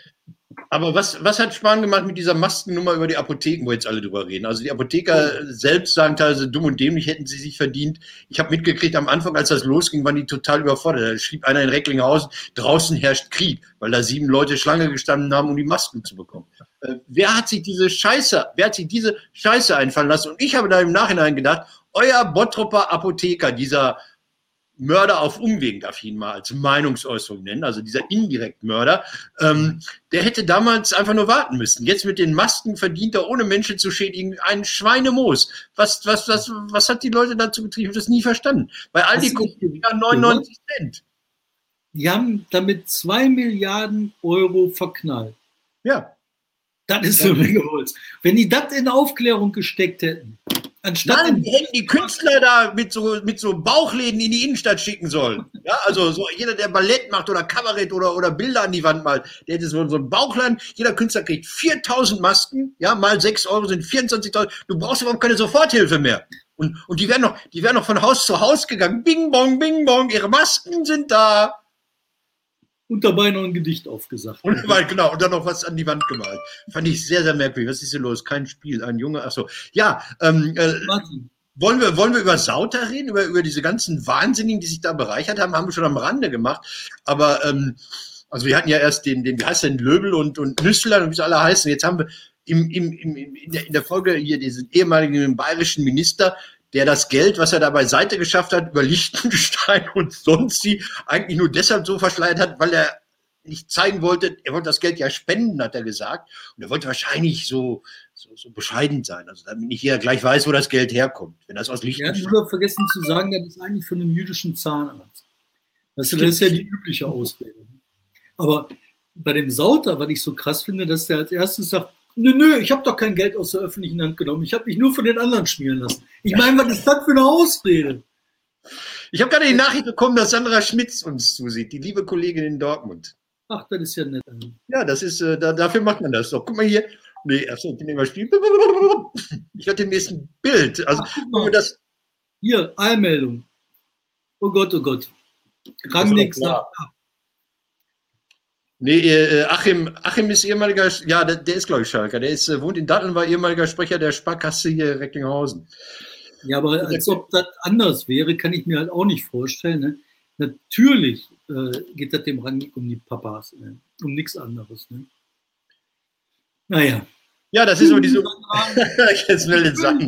aber was, was hat Spahn gemacht mit dieser Maskennummer über die Apotheken, wo jetzt alle drüber reden? Also die Apotheker oh. selbst sagen teilweise dumm und dämlich, hätten sie sich verdient. Ich habe mitgekriegt, am Anfang, als das losging, waren die total überfordert. Da schrieb einer in Recklinghausen, draußen herrscht Krieg, weil da sieben Leute Schlange gestanden haben, um die Masken zu bekommen. Äh, wer hat sich diese Scheiße, wer hat sich diese Scheiße einfallen lassen? Und ich habe da im Nachhinein gedacht, euer Bottropper Apotheker, dieser Mörder auf Umwegen, darf ich ihn mal als Meinungsäußerung nennen, also dieser Indirektmörder, ähm, der hätte damals einfach nur warten müssen. Jetzt mit den Masken verdient er, ohne Menschen zu schädigen, ein Schweinemoos. Was, was, was, was hat die Leute dazu getrieben? Ich habe das nie verstanden. Bei Aldi kostet wieder 99 Cent. Die haben damit zwei Milliarden Euro verknallt. Ja. Das ist so eine Menge Holz. Wenn die das in Aufklärung gesteckt hätten, Anstatt Nein, die hätten die Künstler da mit so, mit so Bauchläden in die Innenstadt schicken sollen. Ja, also so jeder, der Ballett macht oder Kabarett oder, oder Bilder an die Wand malt, der hätte so, so einen Bauchladen. Jeder Künstler kriegt 4000 Masken, ja, mal 6 Euro sind 24.000. Du brauchst überhaupt keine Soforthilfe mehr. Und, und die werden noch, die werden noch von Haus zu Haus gegangen. Bing bong, bing bong, ihre Masken sind da und dabei noch ein Gedicht aufgesagt. Und genau, und dann noch was an die Wand gemalt. Fand ich sehr, sehr merkwürdig. Was ist hier los? Kein Spiel, ein Junge. Achso. Ja, ähm, äh, wollen wir, wollen wir über Sauter reden, über, über diese ganzen Wahnsinnigen, die sich da bereichert haben, haben wir schon am Rande gemacht. Aber ähm, also wir hatten ja erst den, den wie heißt denn, Löbel und, und Nüssler und wie sie alle heißen. Jetzt haben wir im, im, im, in der Folge hier diesen ehemaligen bayerischen Minister, der das Geld, was er da beiseite geschafft hat, über Liechtenstein und sonst sie eigentlich nur deshalb so verschleiert hat, weil er nicht zeigen wollte, er wollte das Geld ja spenden, hat er gesagt. Und er wollte wahrscheinlich so, so, so bescheiden sein, also damit nicht jeder gleich weiß, wo das Geld herkommt. Wenn das aus Liechtenstein. Er hat nur vergessen zu sagen, das ist eigentlich von einem jüdischen Zahnarzt. Das, das ist ja die übliche Ausrede. Aber bei dem Sauter, was ich so krass finde, dass der als erstes sagt, nö, nö, ich habe doch kein Geld aus der öffentlichen Hand genommen. Ich habe mich nur von den anderen schmieren lassen. Ich meine, was ist das für eine Ausrede? Ich habe gerade die Nachricht bekommen, dass Sandra Schmitz uns zusieht, die liebe Kollegin in Dortmund. Ach, das ist ja nett. Ja, das ist, äh, da, dafür macht man das doch. Guck mal hier. Nee, achso, ich bin immer Spiel. Ich hatte den nächsten Bild. Also, Ach, das. Hier, Eilmeldung. Oh Gott, oh Gott. Rangnick sagt ab. Nee, äh, Achim, Achim ist ehemaliger, ja, der, der ist, glaube ich, Schalker. Der ist, äh, wohnt in Datteln, war ehemaliger Sprecher der Sparkasse hier Recklinghausen. Ja, aber als ob das anders wäre, kann ich mir halt auch nicht vorstellen. Ne? Natürlich äh, geht das dem Rang um die Papas, ne? um nichts anderes. Ne? Naja. Ja, das ist so diese. Jetzt will den Sachen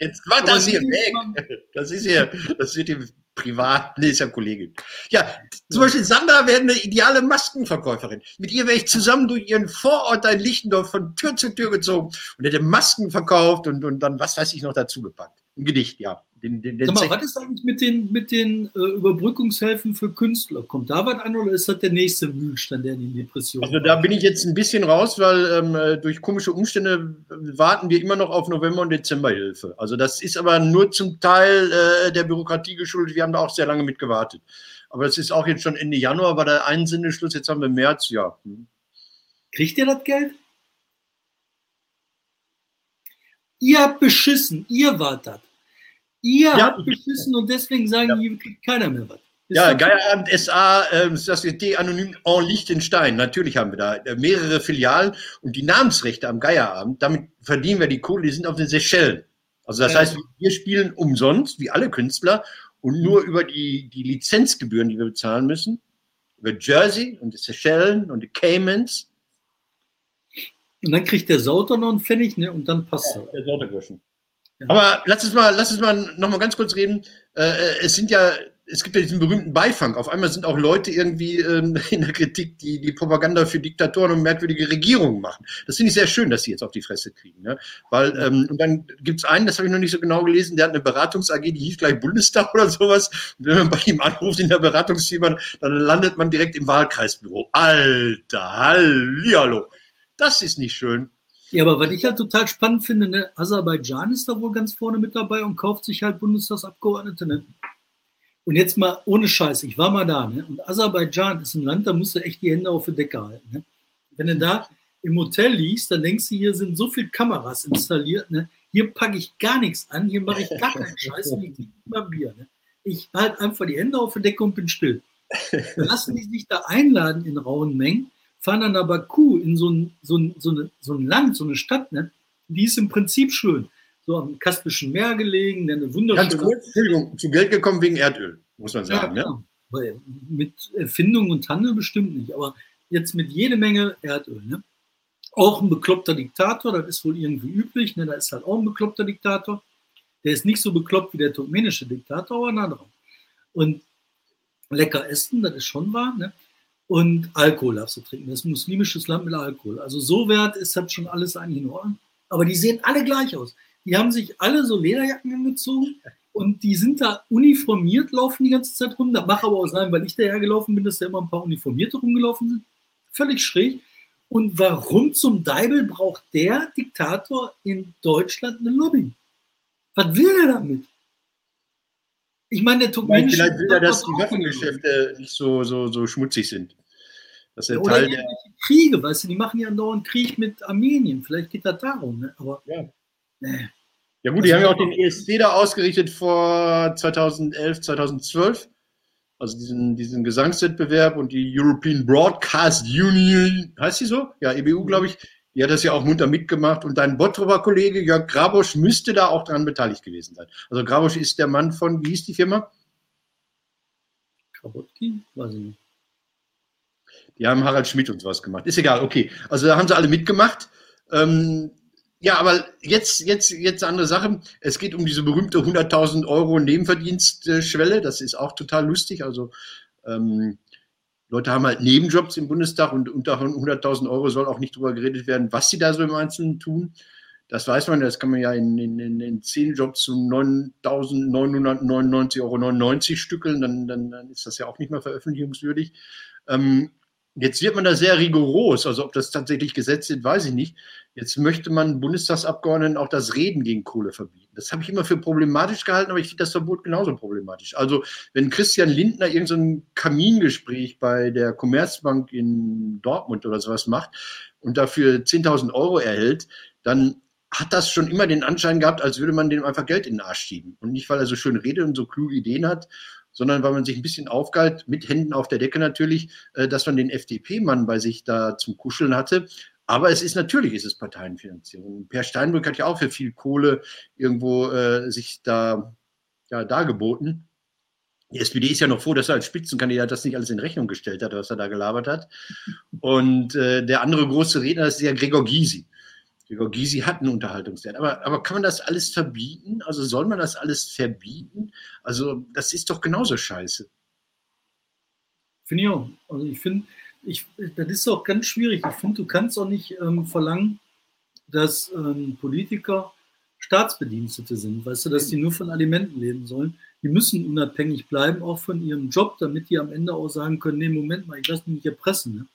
Jetzt war das hier weg. Das ist hier, das wird hier privat, nee, ist ja Kollegin. Ja, zum Beispiel Sandra wäre eine ideale Maskenverkäuferin. Mit ihr wäre ich zusammen durch ihren Vorort in Lichtendorf von Tür zu Tür gezogen und hätte Masken verkauft und, und dann, was weiß ich, noch dazu gepackt. Ein Gedicht, ja. Den, den, den Sag mal, was ist eigentlich mit den, mit den äh, Überbrückungshilfen für Künstler? Kommt da was an oder ist das der nächste Mühlstand, der in die Depression Also da bin ich jetzt ein bisschen raus, weil ähm, äh, durch komische Umstände warten wir immer noch auf November- und Dezemberhilfe. Also das ist aber nur zum Teil äh, der Bürokratie geschuldet. Wir haben da auch sehr lange mit gewartet. Aber es ist auch jetzt schon Ende Januar, war der Einsinneschluss, jetzt haben wir März, ja. Hm. Kriegt ihr das Geld? Ihr habt beschissen, ihr wart das. Ihr ja. habt beschissen und deswegen sagen ja. die, kriegt keiner mehr was. Ist ja, Geierabend SA, äh, Société Anonym en Liechtenstein. Natürlich haben wir da äh, mehrere Filialen und die Namensrechte am Geierabend, damit verdienen wir die Kohle, die sind auf den Seychellen. Also das ja. heißt, wir spielen umsonst, wie alle Künstler, und nur über die, die Lizenzgebühren, die wir bezahlen müssen, über Jersey und die Seychellen und die Caymans. Und dann kriegt der Sauter noch einen Pfennig, ne? Und dann passt ja, Der Sauter aber lass uns mal, lass uns mal noch mal ganz kurz reden. Äh, äh, es sind ja, es gibt ja diesen berühmten Beifang. Auf einmal sind auch Leute irgendwie ähm, in der Kritik, die die Propaganda für Diktatoren und merkwürdige Regierungen machen. Das finde ich sehr schön, dass sie jetzt auf die Fresse kriegen. Ne? Weil, ähm, und dann gibt es einen, das habe ich noch nicht so genau gelesen, der hat eine Beratungs-AG, die hieß gleich Bundestag oder sowas. Und wenn man bei ihm anruft in der Beratungsfirma, dann landet man direkt im Wahlkreisbüro. Alter, Hallihallo. Das ist nicht schön. Ja, aber was ich halt total spannend finde, ne, Aserbaidschan ist da wohl ganz vorne mit dabei und kauft sich halt Bundestagsabgeordnete. Ne? Und jetzt mal ohne Scheiß, ich war mal da, ne? Und Aserbaidschan ist ein Land, da musst du echt die Hände auf die Decke halten. Ne? Wenn du da im Hotel liegst, dann denkst du, hier sind so viele Kameras installiert, ne? Hier packe ich gar nichts an, hier mache ich gar keinen Scheiß und ich trinke immer Bier. Ne? Ich halte einfach die Hände auf die Decke und bin still. Lassen die sich da einladen in rauen Mengen fahren dann nach Baku in so ein, so ein, so eine, so ein Land, so eine Stadt, ne? die ist im Prinzip schön. So am Kaspischen Meer gelegen, eine wunderschöne. Ganz kurz, Entschuldigung, zu Geld gekommen wegen Erdöl, muss man sagen. Ja, ne? Weil mit Erfindung und Handel bestimmt nicht, aber jetzt mit jede Menge Erdöl. Ne? Auch ein bekloppter Diktator, das ist wohl irgendwie üblich, ne? da ist halt auch ein bekloppter Diktator. Der ist nicht so bekloppt wie der turkmenische Diktator, aber ein anderer. Und lecker essen, das ist schon wahr. Ne? Und Alkohol darfst du trinken. Das ist ein muslimisches Land mit Alkohol. Also so wert ist das schon alles eigentlich in Ordnung. Aber die sehen alle gleich aus. Die haben sich alle so Lederjacken angezogen und die sind da uniformiert, laufen die ganze Zeit rum. Das macht aber auch sein, weil ich daher gelaufen bin, dass da immer ein paar Uniformierte rumgelaufen sind. Völlig schräg. Und warum zum Deibel braucht der Diktator in Deutschland eine Lobby? Was will er damit? Ich meine, der turkmenische. Vielleicht will er, dass die Waffengeschäfte nicht so, so, so schmutzig sind. Das ist ja, Teil der Kriege, weißt du, die machen ja andauernd Krieg mit Armenien. Vielleicht geht das darum, ne? Aber. Ja. Nee. Ja gut, die haben ja auch den ESC da ausgerichtet vor 2011, 2012. Also diesen, diesen Gesangswettbewerb und die European Broadcast Union, heißt die so? Ja, EBU, glaube ich. Die hat das ja auch munter mitgemacht. Und dein Bottroper Kollege Jörg Grabosch müsste da auch dran beteiligt gewesen sein. Also Grabosch ist der Mann von, wie hieß die Firma? Krabotki? Weiß ich nicht. Die haben Harald Schmidt und sowas gemacht. Ist egal, okay. Also da haben sie alle mitgemacht. Ähm, Ja, aber jetzt, jetzt, jetzt andere Sache. Es geht um diese berühmte 100.000 Euro Nebenverdienstschwelle. Das ist auch total lustig. Also ähm, Leute haben halt Nebenjobs im Bundestag und unter 100.000 Euro soll auch nicht darüber geredet werden, was sie da so im Einzelnen tun. Das weiß man, das kann man ja in, in, in, in 10 Jobs zu 9.999,99 Euro stückeln, dann, dann, dann ist das ja auch nicht mehr veröffentlichungswürdig. Ähm, Jetzt wird man da sehr rigoros, also ob das tatsächlich Gesetz sind, weiß ich nicht. Jetzt möchte man Bundestagsabgeordneten auch das Reden gegen Kohle verbieten. Das habe ich immer für problematisch gehalten, aber ich finde das Verbot genauso problematisch. Also wenn Christian Lindner irgendein so Kamingespräch bei der Commerzbank in Dortmund oder sowas macht und dafür 10.000 Euro erhält, dann hat das schon immer den Anschein gehabt, als würde man dem einfach Geld in den Arsch schieben. Und nicht, weil er so schön redet und so kluge Ideen hat, sondern weil man sich ein bisschen aufgalt, mit Händen auf der Decke natürlich, äh, dass man den FDP-Mann bei sich da zum Kuscheln hatte. Aber es ist natürlich, ist es Parteienfinanzierung. Per Steinbrück hat ja auch für viel Kohle irgendwo äh, sich da ja, dargeboten. Die SPD ist ja noch froh, dass er als Spitzenkandidat das nicht alles in Rechnung gestellt hat, was er da gelabert hat. Und äh, der andere große Redner ist ja Gregor Gysi. Gregor Gysi hat einen Unterhaltungswert. Aber, aber kann man das alles verbieten? Also soll man das alles verbieten? Also das ist doch genauso scheiße. Finde ich auch. Also ich finde, ich, das ist auch ganz schwierig. Ich finde, du kannst auch nicht ähm, verlangen, dass ähm, Politiker Staatsbedienstete sind, weißt du, dass die nur von Alimenten leben sollen. Die müssen unabhängig bleiben, auch von ihrem Job, damit die am Ende auch sagen können, nee, Moment mal, ich lasse mich nicht erpressen. Ne?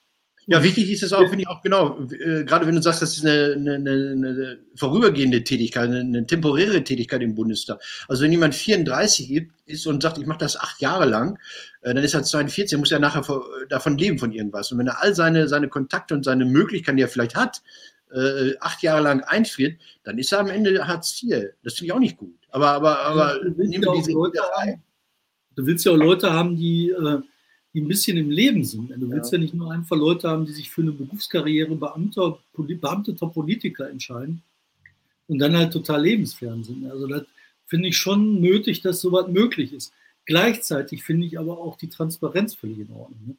Ja, wichtig ist es auch, finde ich auch genau, äh, gerade wenn du sagst, das ist eine, eine, eine vorübergehende Tätigkeit, eine, eine, temporäre Tätigkeit im Bundestag. Also wenn jemand 34 ist und sagt, ich mache das acht Jahre lang, äh, dann ist er 42, muss er nachher davon leben von irgendwas. Und wenn er all seine, seine Kontakte und seine Möglichkeiten, die er vielleicht hat, äh, acht Jahre lang einfriert, dann ist er am Ende Hartz IV. Das finde ich auch nicht gut. Aber, aber, aber du willst, ja diese Leute haben, du willst ja auch Leute haben, die äh, die ein bisschen im Leben sind. Du willst ja, ja nicht nur einfach Leute haben, die sich für eine Berufskarriere Beamter, beamteter Politiker entscheiden und dann halt total lebensfern sind. Also das finde ich schon nötig, dass sowas möglich ist. Gleichzeitig finde ich aber auch die Transparenz völlig in Ordnung. Ne?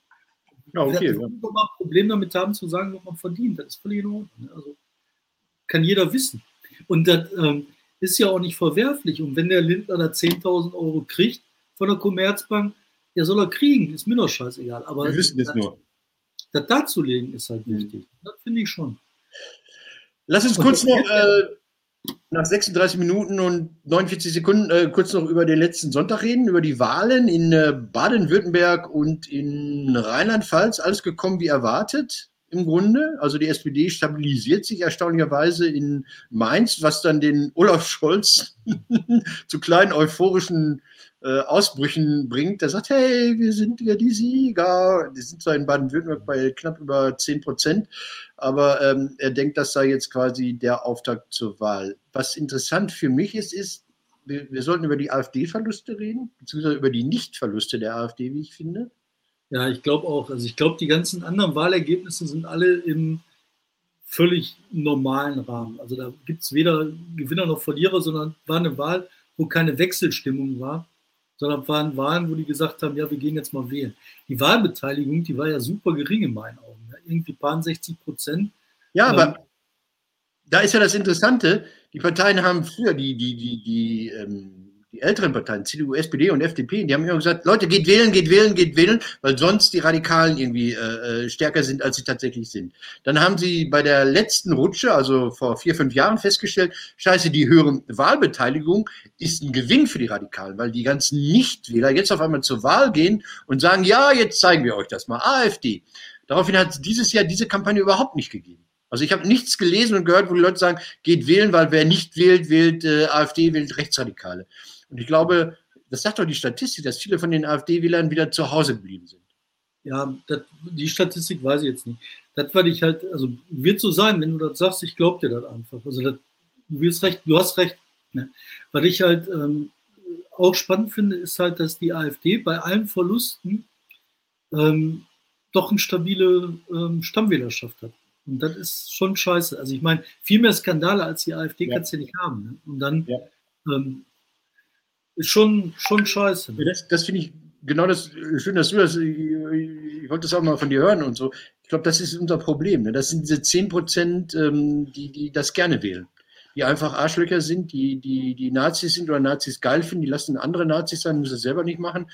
Ja, okay. Ich ja. ein Problem damit haben zu sagen, was man verdient. Das ist völlig in Ordnung. Ne? Also kann jeder wissen. Und das ähm, ist ja auch nicht verwerflich. Und wenn der Lindner da 10.000 Euro kriegt von der Commerzbank, ja, soll er kriegen, ist mir doch scheißegal. Aber Wir wissen es nur. Das darzulegen ist halt mhm. wichtig. Das finde ich schon. Lass uns kurz noch äh, nach 36 Minuten und 49 Sekunden äh, kurz noch über den letzten Sonntag reden, über die Wahlen in äh, Baden-Württemberg und in Rheinland-Pfalz. Alles gekommen wie erwartet im Grunde. Also die SPD stabilisiert sich erstaunlicherweise in Mainz, was dann den Olaf Scholz zu kleinen euphorischen äh, Ausbrüchen bringt. Der sagt, hey, wir sind ja die Sieger. Die sind zwar in Baden-Württemberg bei knapp über 10 Prozent, aber ähm, er denkt, das sei jetzt quasi der Auftakt zur Wahl. Was interessant für mich ist, ist, wir, wir sollten über die AfD-Verluste reden, beziehungsweise über die Nicht-Verluste der AfD, wie ich finde. Ja, ich glaube auch. Also ich glaube, die ganzen anderen Wahlergebnisse sind alle im völlig normalen Rahmen. Also da gibt es weder Gewinner noch Verlierer, sondern war eine Wahl, wo keine Wechselstimmung war sondern waren Wahlen, wo die gesagt haben, ja, wir gehen jetzt mal wählen. Die Wahlbeteiligung, die war ja super gering in meinen Augen. Ja. Irgendwie paar 60 Prozent. Ja, aber ähm, da ist ja das Interessante, die Parteien haben früher, die, die, die, die ähm, die älteren Parteien, CDU, SPD und FDP, die haben immer gesagt, Leute, geht wählen, geht wählen, geht wählen, weil sonst die Radikalen irgendwie äh, äh, stärker sind, als sie tatsächlich sind. Dann haben sie bei der letzten Rutsche, also vor vier, fünf Jahren festgestellt, scheiße, die höhere Wahlbeteiligung ist ein Gewinn für die Radikalen, weil die ganzen Nichtwähler jetzt auf einmal zur Wahl gehen und sagen, ja, jetzt zeigen wir euch das mal, AfD. Daraufhin hat es dieses Jahr diese Kampagne überhaupt nicht gegeben. Also ich habe nichts gelesen und gehört, wo die Leute sagen, geht wählen, weil wer nicht wählt, wählt äh, AfD, wählt Rechtsradikale. Und ich glaube, das sagt doch die Statistik, dass viele von den AfD-Wählern wieder zu Hause geblieben sind. Ja, das, die Statistik weiß ich jetzt nicht. Das werde ich halt, also wird so sein, wenn du das sagst, ich glaube dir das einfach. Also das, du wirst recht, du hast recht. Ne? Was ich halt ähm, auch spannend finde, ist halt, dass die AfD bei allen Verlusten ähm, doch eine stabile ähm, Stammwählerschaft hat. Und das ist schon scheiße. Also ich meine, viel mehr Skandale als die AfD ja. kannst du ja nicht haben. Ne? Und dann ja. ähm, ist schon, schon scheiße. Ne? Das, das finde ich genau das, schön, dass du das, ich, ich, wollte das auch mal von dir hören und so. Ich glaube, das ist unser Problem. Ne? Das sind diese 10 Prozent, ähm, die, die das gerne wählen. die einfach Arschlöcher sind, die, die, die Nazis sind oder Nazis geil finden, die lassen andere Nazis sein, müssen es selber nicht machen.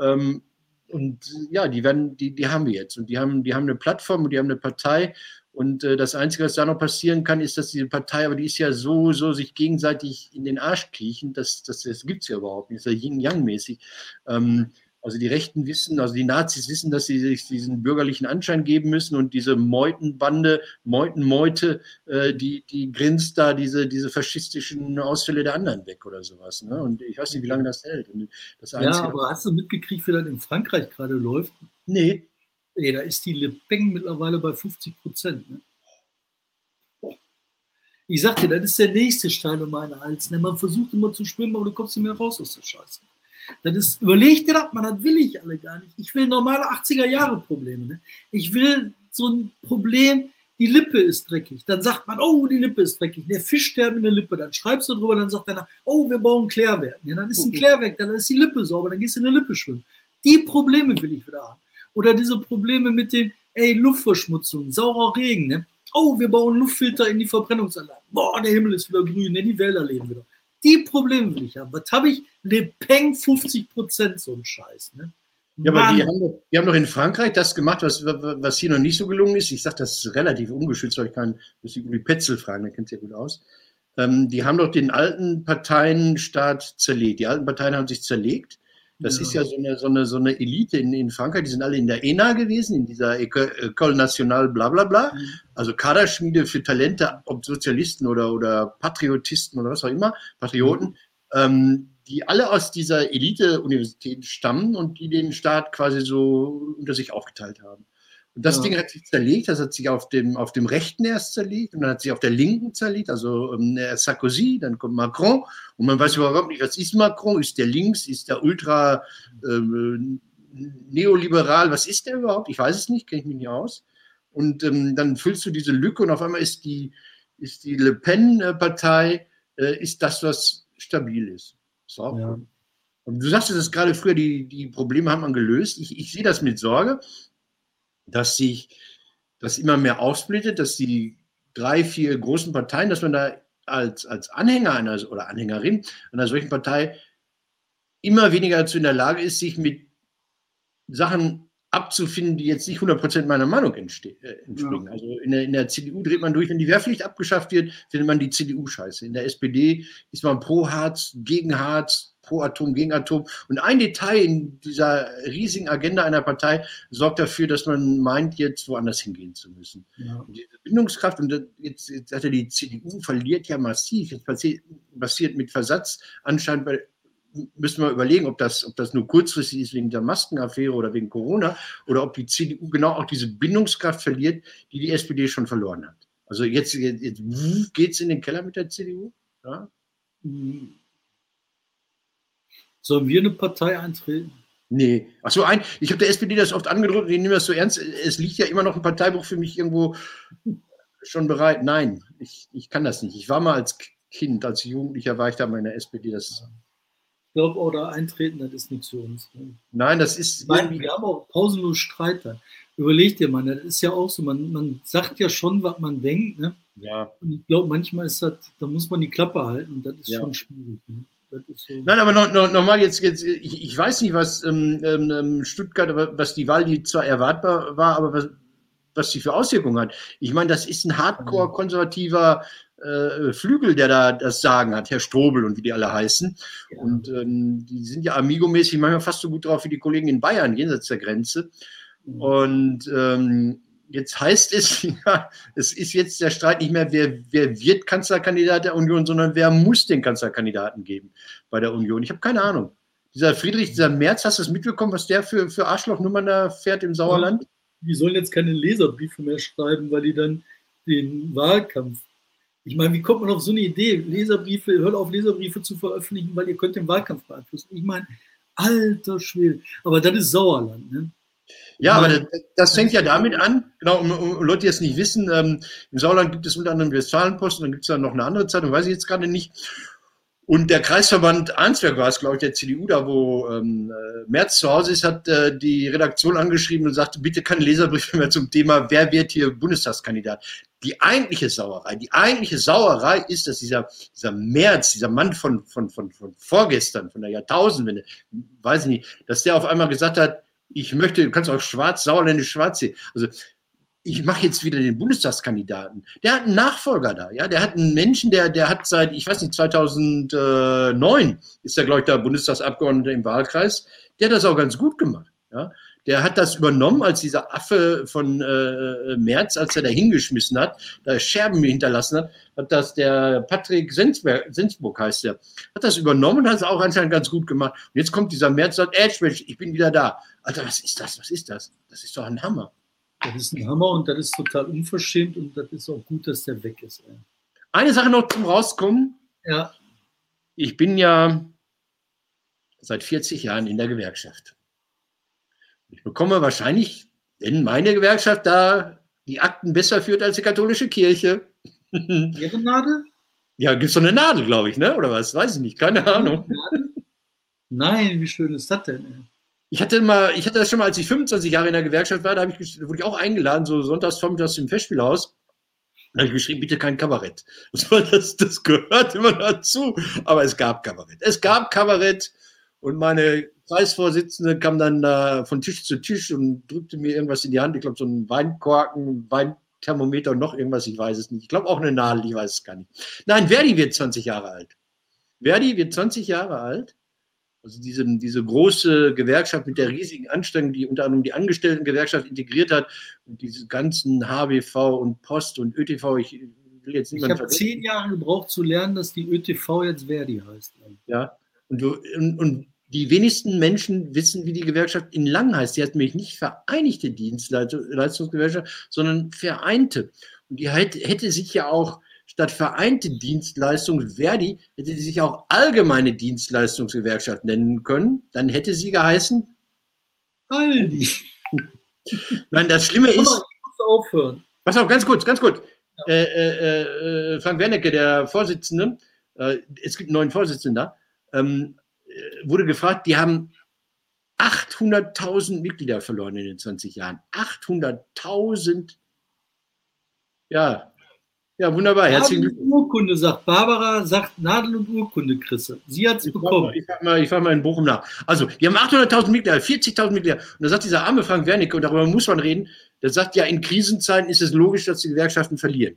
Ähm, und ja, die werden, die, die haben wir jetzt. Und die haben, die haben eine Plattform und die haben eine Partei. Und äh, das Einzige, was da noch passieren kann, ist, dass diese Partei, aber die ist ja so, so sich gegenseitig in den Arsch kriechen, das, das, das gibt es ja überhaupt nicht. Das ist ja Yin-Yang-mäßig. Ähm, also die Rechten wissen, also die Nazis wissen, dass sie sich diesen bürgerlichen Anschein geben müssen und diese Meutenbande, Meutenmeute, äh, die, die grinst da diese, diese faschistischen Ausfälle der anderen weg oder sowas. Ne? Und ich weiß nicht, wie lange das hält. Das ja, aber hast du mitgekriegt, wie das in Frankreich gerade läuft? Nee. Nee, da ist die Le Pen mittlerweile bei 50 Prozent. Ne? Ich sag dir, das ist der nächste Stein um meinen Hals. Ne? Man versucht immer zu schwimmen, aber du kommst nicht mehr raus aus der Scheiße. Das ist, überleg dir das, man, das will ich alle gar nicht. Ich will normale 80er-Jahre-Probleme. Ne? Ich will so ein Problem, die Lippe ist dreckig. Dann sagt man, oh, die Lippe ist dreckig. Der Fisch sterbt in der Lippe. Dann schreibst du drüber, dann sagt einer, oh, wir bauen ein Klärwerk. Ja, dann ist ein Klärwerk, dann ist die Lippe sauber, dann gehst du in der Lippe schwimmen. Die Probleme will ich wieder haben. Oder diese Probleme mit den, ey, Luftverschmutzung, saurer Regen. Ne? Oh, wir bauen Luftfilter in die Verbrennungsanlagen. Boah, der Himmel ist wieder grün, ne? die Wälder leben wieder. Die Probleme will ich haben. Was habe ich? Le Pen 50 Prozent so ein Scheiß. Ne? Ja, aber die haben, doch, die haben doch in Frankreich das gemacht, was, was hier noch nicht so gelungen ist. Ich sage das ist relativ ungeschützt, weil ich kann muss ich Uli Petzel fragen, der kennt sich ja gut aus. Ähm, die haben doch den alten Parteienstaat zerlegt. Die alten Parteien haben sich zerlegt das ja. ist ja so eine, so eine, so eine Elite in, in Frankreich, die sind alle in der ENA gewesen, in dieser École Nationale, bla bla bla. Mhm. Also Kaderschmiede für Talente, ob Sozialisten oder, oder Patriotisten oder was auch immer, Patrioten, mhm. ähm, die alle aus dieser Elite-Universität stammen und die den Staat quasi so unter sich aufgeteilt haben. Das ja. Ding hat sich zerlegt, das hat sich auf dem, auf dem Rechten erst zerlegt und dann hat sich auf der Linken zerlegt, also ähm, Sarkozy, dann kommt Macron und man weiß überhaupt nicht, was ist Macron, ist der links, ist der ultra ähm, neoliberal, was ist der überhaupt? Ich weiß es nicht, kenne ich mich nicht aus. Und ähm, dann füllst du diese Lücke und auf einmal ist die, ist die Le Pen-Partei, äh, ist das, was stabil ist. So. Ja. Und du sagst es gerade früher, die, die Probleme haben man gelöst. Ich, ich sehe das mit Sorge dass sich das immer mehr aufsplittet, dass die drei, vier großen Parteien, dass man da als, als Anhänger einer oder Anhängerin einer solchen Partei immer weniger dazu in der Lage ist, sich mit Sachen abzufinden, die jetzt nicht 100% meiner Meinung äh, entspringen. Ja. Also in der, in der CDU dreht man durch, wenn die Wehrpflicht abgeschafft wird, findet man die CDU scheiße. In der SPD ist man pro Harz, gegen Harz, pro Atom, gegen Atom. Und ein Detail in dieser riesigen Agenda einer Partei sorgt dafür, dass man meint, jetzt woanders hingehen zu müssen. Ja. Und diese Bindungskraft, und jetzt, jetzt hat er die CDU verliert ja massiv. Jetzt passiert, passiert mit Versatz anscheinend bei müssen wir überlegen, ob das, ob das nur kurzfristig ist wegen der Maskenaffäre oder wegen Corona oder ob die CDU genau auch diese Bindungskraft verliert, die die SPD schon verloren hat. Also jetzt, jetzt, jetzt geht es in den Keller mit der CDU. Ja? Sollen wir eine Partei eintreten? Nee. Achso, ein, ich habe der SPD das oft angedrückt, die nehmen das so ernst. Es liegt ja immer noch ein Parteibuch für mich irgendwo schon bereit. Nein, ich, ich kann das nicht. Ich war mal als Kind, als Jugendlicher war ich da mal in der SPD. Das ich glaube, oder eintreten, das ist nichts für uns. Ne? Nein, das ist. Nein, wir haben auch pausenlos Streit da. Überleg dir mal, das ist ja auch so, man, man sagt ja schon, was man denkt. Ne? Ja. Und ich glaube, manchmal ist das, da muss man die Klappe halten und das ist ja. schon schwierig. Ne? So. Nein, aber nochmal noch, noch jetzt, jetzt ich, ich, weiß nicht, was ähm, ähm, Stuttgart, was die Wahl, die zwar erwartbar war, aber was, was die für Auswirkungen hat. Ich meine, das ist ein hardcore-konservativer äh, Flügel, der da das Sagen hat, Herr Strobel und wie die alle heißen. Ja. Und ähm, die sind ja Amigo-mäßig manchmal fast so gut drauf wie die Kollegen in Bayern, jenseits der Grenze. Mhm. Und ähm, jetzt heißt es, ja, es ist jetzt der Streit nicht mehr, wer, wer wird Kanzlerkandidat der Union, sondern wer muss den Kanzlerkandidaten geben bei der Union. Ich habe keine Ahnung. Dieser Friedrich, dieser Merz, hast du es mitbekommen, was der für, für Arschlochnummern da fährt im Sauerland? Die sollen jetzt keine Leserbriefe mehr schreiben, weil die dann den Wahlkampf. Ich meine, wie kommt man auf so eine Idee? Leserbriefe, hört auf, Leserbriefe zu veröffentlichen, weil ihr könnt den Wahlkampf beeinflussen. Ich meine, alter Schwede. Aber das ist Sauerland. Ne? Ja, aber das, das, fängt ja damit an, genau, um, um Leute, die es nicht wissen, ähm, im Sauerland gibt es unter anderem Westfalenpost und dann gibt es da noch eine andere Zeitung, weiß ich jetzt gerade nicht. Und der Kreisverband Arnsberg war es, glaube ich, der CDU, da wo ähm, äh, Merz zu Hause ist, hat äh, die Redaktion angeschrieben und sagte, bitte keine Leserbriefe mehr zum Thema, wer wird hier Bundestagskandidat. die eigentliche Sauerei, die eigentliche Sauerei ist, dass dieser, dieser März, dieser Mann von, von, von, von vorgestern, von der Jahrtausendwende, weiß ich nicht, dass der auf einmal gesagt hat, ich möchte, du kannst auch schwarz, sauerländisch schwarz sehen. Also ich mache jetzt wieder den Bundestagskandidaten. Der hat einen Nachfolger da, ja. Der hat einen Menschen, der, der hat seit, ich weiß nicht, 2009 ist er, glaube ich, der Bundestagsabgeordnete im Wahlkreis. Der hat das auch ganz gut gemacht, ja. Der hat das übernommen, als dieser Affe von äh, Merz, als er da hingeschmissen hat, da Scherben hinterlassen hat, hat das der Patrick Sensberg, Sensburg heißt der, hat das übernommen und hat es auch anscheinend ganz gut gemacht. Und jetzt kommt dieser Merz und sagt, ey, ich bin wieder da. Alter, was ist das? Was ist das? Das ist doch ein Hammer. Das ist ein Hammer und das ist total unverschämt und das ist auch gut, dass der weg ist. Ey. Eine Sache noch zum Rauskommen. Ja. Ich bin ja seit 40 Jahren in der Gewerkschaft. Ich bekomme wahrscheinlich, wenn meine Gewerkschaft da die Akten besser führt als die katholische Kirche. Ihre Nadel? Ja, gibt es so eine Nadel, glaube ich, ne? Oder was? Weiß ich nicht, keine Ahnung. Nein, wie schön ist das denn? Ich hatte mal, ich hatte das schon mal, als ich 25 Jahre in der Gewerkschaft war, da ich, wurde ich auch eingeladen, so sonntags, vormittags im Festspielhaus. Da habe ich geschrieben, bitte kein Kabarett. Das, das gehört immer dazu. Aber es gab Kabarett. Es gab Kabarett und meine Kreisvorsitzende kam dann da von Tisch zu Tisch und drückte mir irgendwas in die Hand. Ich glaube, so ein Weinkorken, Weinthermometer und noch irgendwas, ich weiß es nicht. Ich glaube auch eine Nadel, ich weiß es gar nicht. Nein, Verdi wird 20 Jahre alt. Verdi wird 20 Jahre alt also diese, diese große Gewerkschaft mit der riesigen Anstrengung, die unter anderem die Angestelltengewerkschaft integriert hat und diese ganzen HBV und Post und ÖTV, ich will jetzt niemand Ich habe zehn Jahre gebraucht zu lernen, dass die ÖTV jetzt Verdi heißt. Ja, und, du, und, und die wenigsten Menschen wissen, wie die Gewerkschaft in Lang heißt. Die hat nämlich nicht Vereinigte Dienstleistungsgewerkschaft, sondern Vereinte. Und die hätte, sich ja auch statt vereinte Dienstleistung Verdi hätte sie sich auch allgemeine Dienstleistungsgewerkschaft nennen können. Dann hätte sie geheißen Aldi. Nein, das Schlimme ist. Ich muss aufhören. Pass auf, ganz kurz, ganz kurz. Ja. Äh, äh, äh, Frank Wernecke, der Vorsitzende, äh, es gibt einen neuen Vorsitzenden da, ähm, äh, wurde gefragt, die haben 800.000 Mitglieder verloren in den 20 Jahren. 800.000 ja, ja, wunderbar. Herzlichen Glückwunsch. Urkunde, sagt Barbara, sagt Nadel und Urkunde, Chrisse. Sie hat es bekommen. ich frage mal, frag mal in Bochum nach. Also, die haben 800.000 Mitglieder, 40.000 Mitglieder. Und da sagt dieser arme Frank Wernicke, und darüber muss man reden, der sagt ja, in Krisenzeiten ist es logisch, dass die Gewerkschaften verlieren.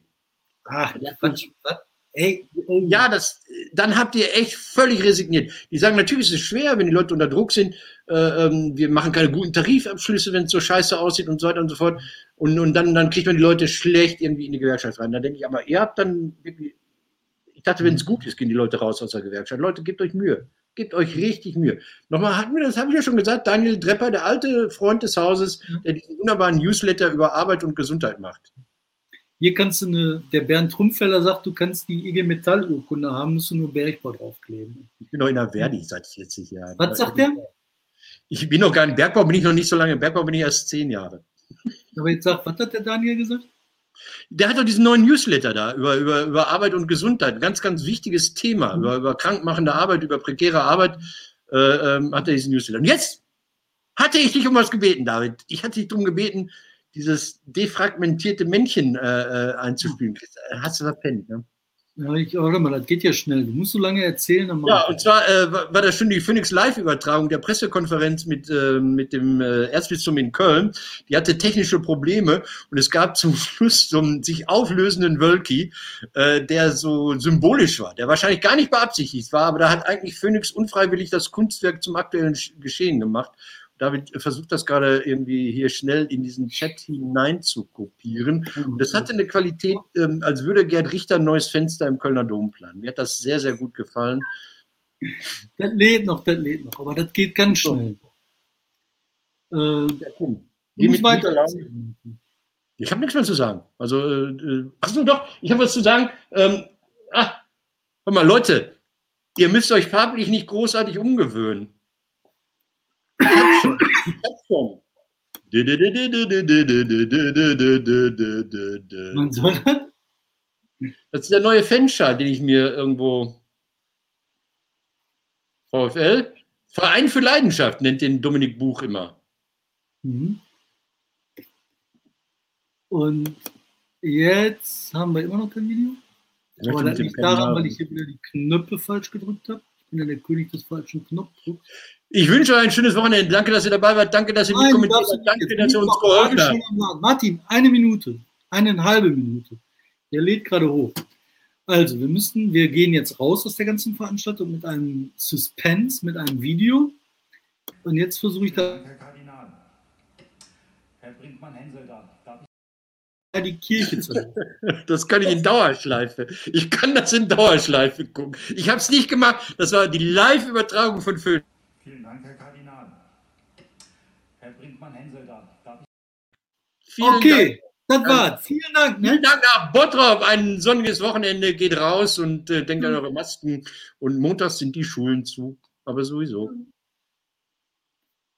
Ach, Quatsch. Was? Ey, oh. Ja, das, dann habt ihr echt völlig resigniert. Die sagen, natürlich ist es schwer, wenn die Leute unter Druck sind. Äh, ähm, wir machen keine guten Tarifabschlüsse, wenn es so scheiße aussieht und so weiter und so fort. Und, und dann, dann kriegt man die Leute schlecht irgendwie in die Gewerkschaft rein. Da denke ich, aber ihr habt dann ich dachte, wenn es gut ist, gehen die Leute raus aus der Gewerkschaft. Leute, gebt euch Mühe. Gebt euch richtig Mühe. Nochmal hatten wir, das habe ich ja schon gesagt, Daniel Drepper, der alte Freund des Hauses, der diesen wunderbaren Newsletter über Arbeit und Gesundheit macht. Hier kannst du eine, der Bernd Trumpfeller sagt, du kannst die IG Metall-Urkunde haben, musst du nur Bergbau draufkleben. Ich bin noch in der Verdi seit 40 Jahren. Was sagt der? Ich bin noch gar nicht, Bergbau bin ich noch nicht so lange, Bergbau bin ich erst zehn Jahre. Aber jetzt sag, was hat der Daniel gesagt? Der hat doch diesen neuen Newsletter da über, über, über Arbeit und Gesundheit. Ganz, ganz wichtiges Thema. Mhm. Über, über krankmachende Arbeit, über prekäre Arbeit äh, ähm, hat er diesen Newsletter. Und jetzt hatte ich dich um was gebeten, David. Ich hatte dich darum gebeten, dieses defragmentierte Männchen äh, äh einzuspielen. Hast du verpennt, ne? Ja, ich, warte mal, das geht ja schnell. Du musst so lange erzählen. ja, und zwar äh, war das schon die Phoenix Live-Übertragung der Pressekonferenz mit, äh, mit dem äh, Erzbistum in Köln. Die hatte technische Probleme und es gab zum Schluss so einen sich auflösenden Wölki, äh, der so symbolisch war, der wahrscheinlich gar nicht beabsichtigt war, aber da hat eigentlich Phoenix unfreiwillig das Kunstwerk zum aktuellen Geschehen gemacht. David versucht das gerade irgendwie hier schnell in diesen Chat hinein zu kopieren. Und das hatte eine Qualität, ähm, als würde Gerd Richter ein neues Fenster im Kölner Dom planen. Mir hat das sehr, sehr gut gefallen. Das lädt noch, das lädt noch, aber das geht ganz schnell. Äh. Geh weiter. Ich habe nichts mehr zu sagen. Also, äh, äh achso, doch, ich habe was zu sagen. Ähm, ah, hör mal, Leute, ihr müsst euch farblich nicht großartig umgewöhnen. Das ist der neue Fanschal, den ich mir irgendwo. VfL? Verein für Leidenschaft nennt den Dominik Buch immer. Mhm. Und Jetzt haben wir immer noch kein Video. Aber das liegt daran, weil ich hier wieder die Knöpfe falsch gedrückt habe. Ich bin ja der König des falschen Knopfdrucks. Ich wünsche euch ein schönes Wochenende. Danke, dass ihr dabei wart. Danke, dass ihr Nein, mitkommentiert habt. Danke, dass ihr uns geholfen habt. Martin, eine Minute. Eineinhalbe Minute. Der lädt gerade hoch. Also, wir müssten, wir gehen jetzt raus aus der ganzen Veranstaltung mit einem Suspense, mit einem Video. Und jetzt versuche ich da Herr Kardinal. Herr Brinkmann-Hensel da. Darf ich die Kirche zu. Das kann ich in Dauerschleife. Ich kann das in Dauerschleife gucken. Ich habe es nicht gemacht. Das war die Live-Übertragung von Föhn. Vielen Dank, Herr Kardinal. Herr Brinkmann-Hensel da. Darf ich Vielen Dank. Okay, das war's. Vielen Dank. Vielen Ne? Dank nach Bottrop. Ein sonniges Wochenende. Geht raus und äh, denkt an eure Masken. Und montags sind die Schulen zu. Aber sowieso.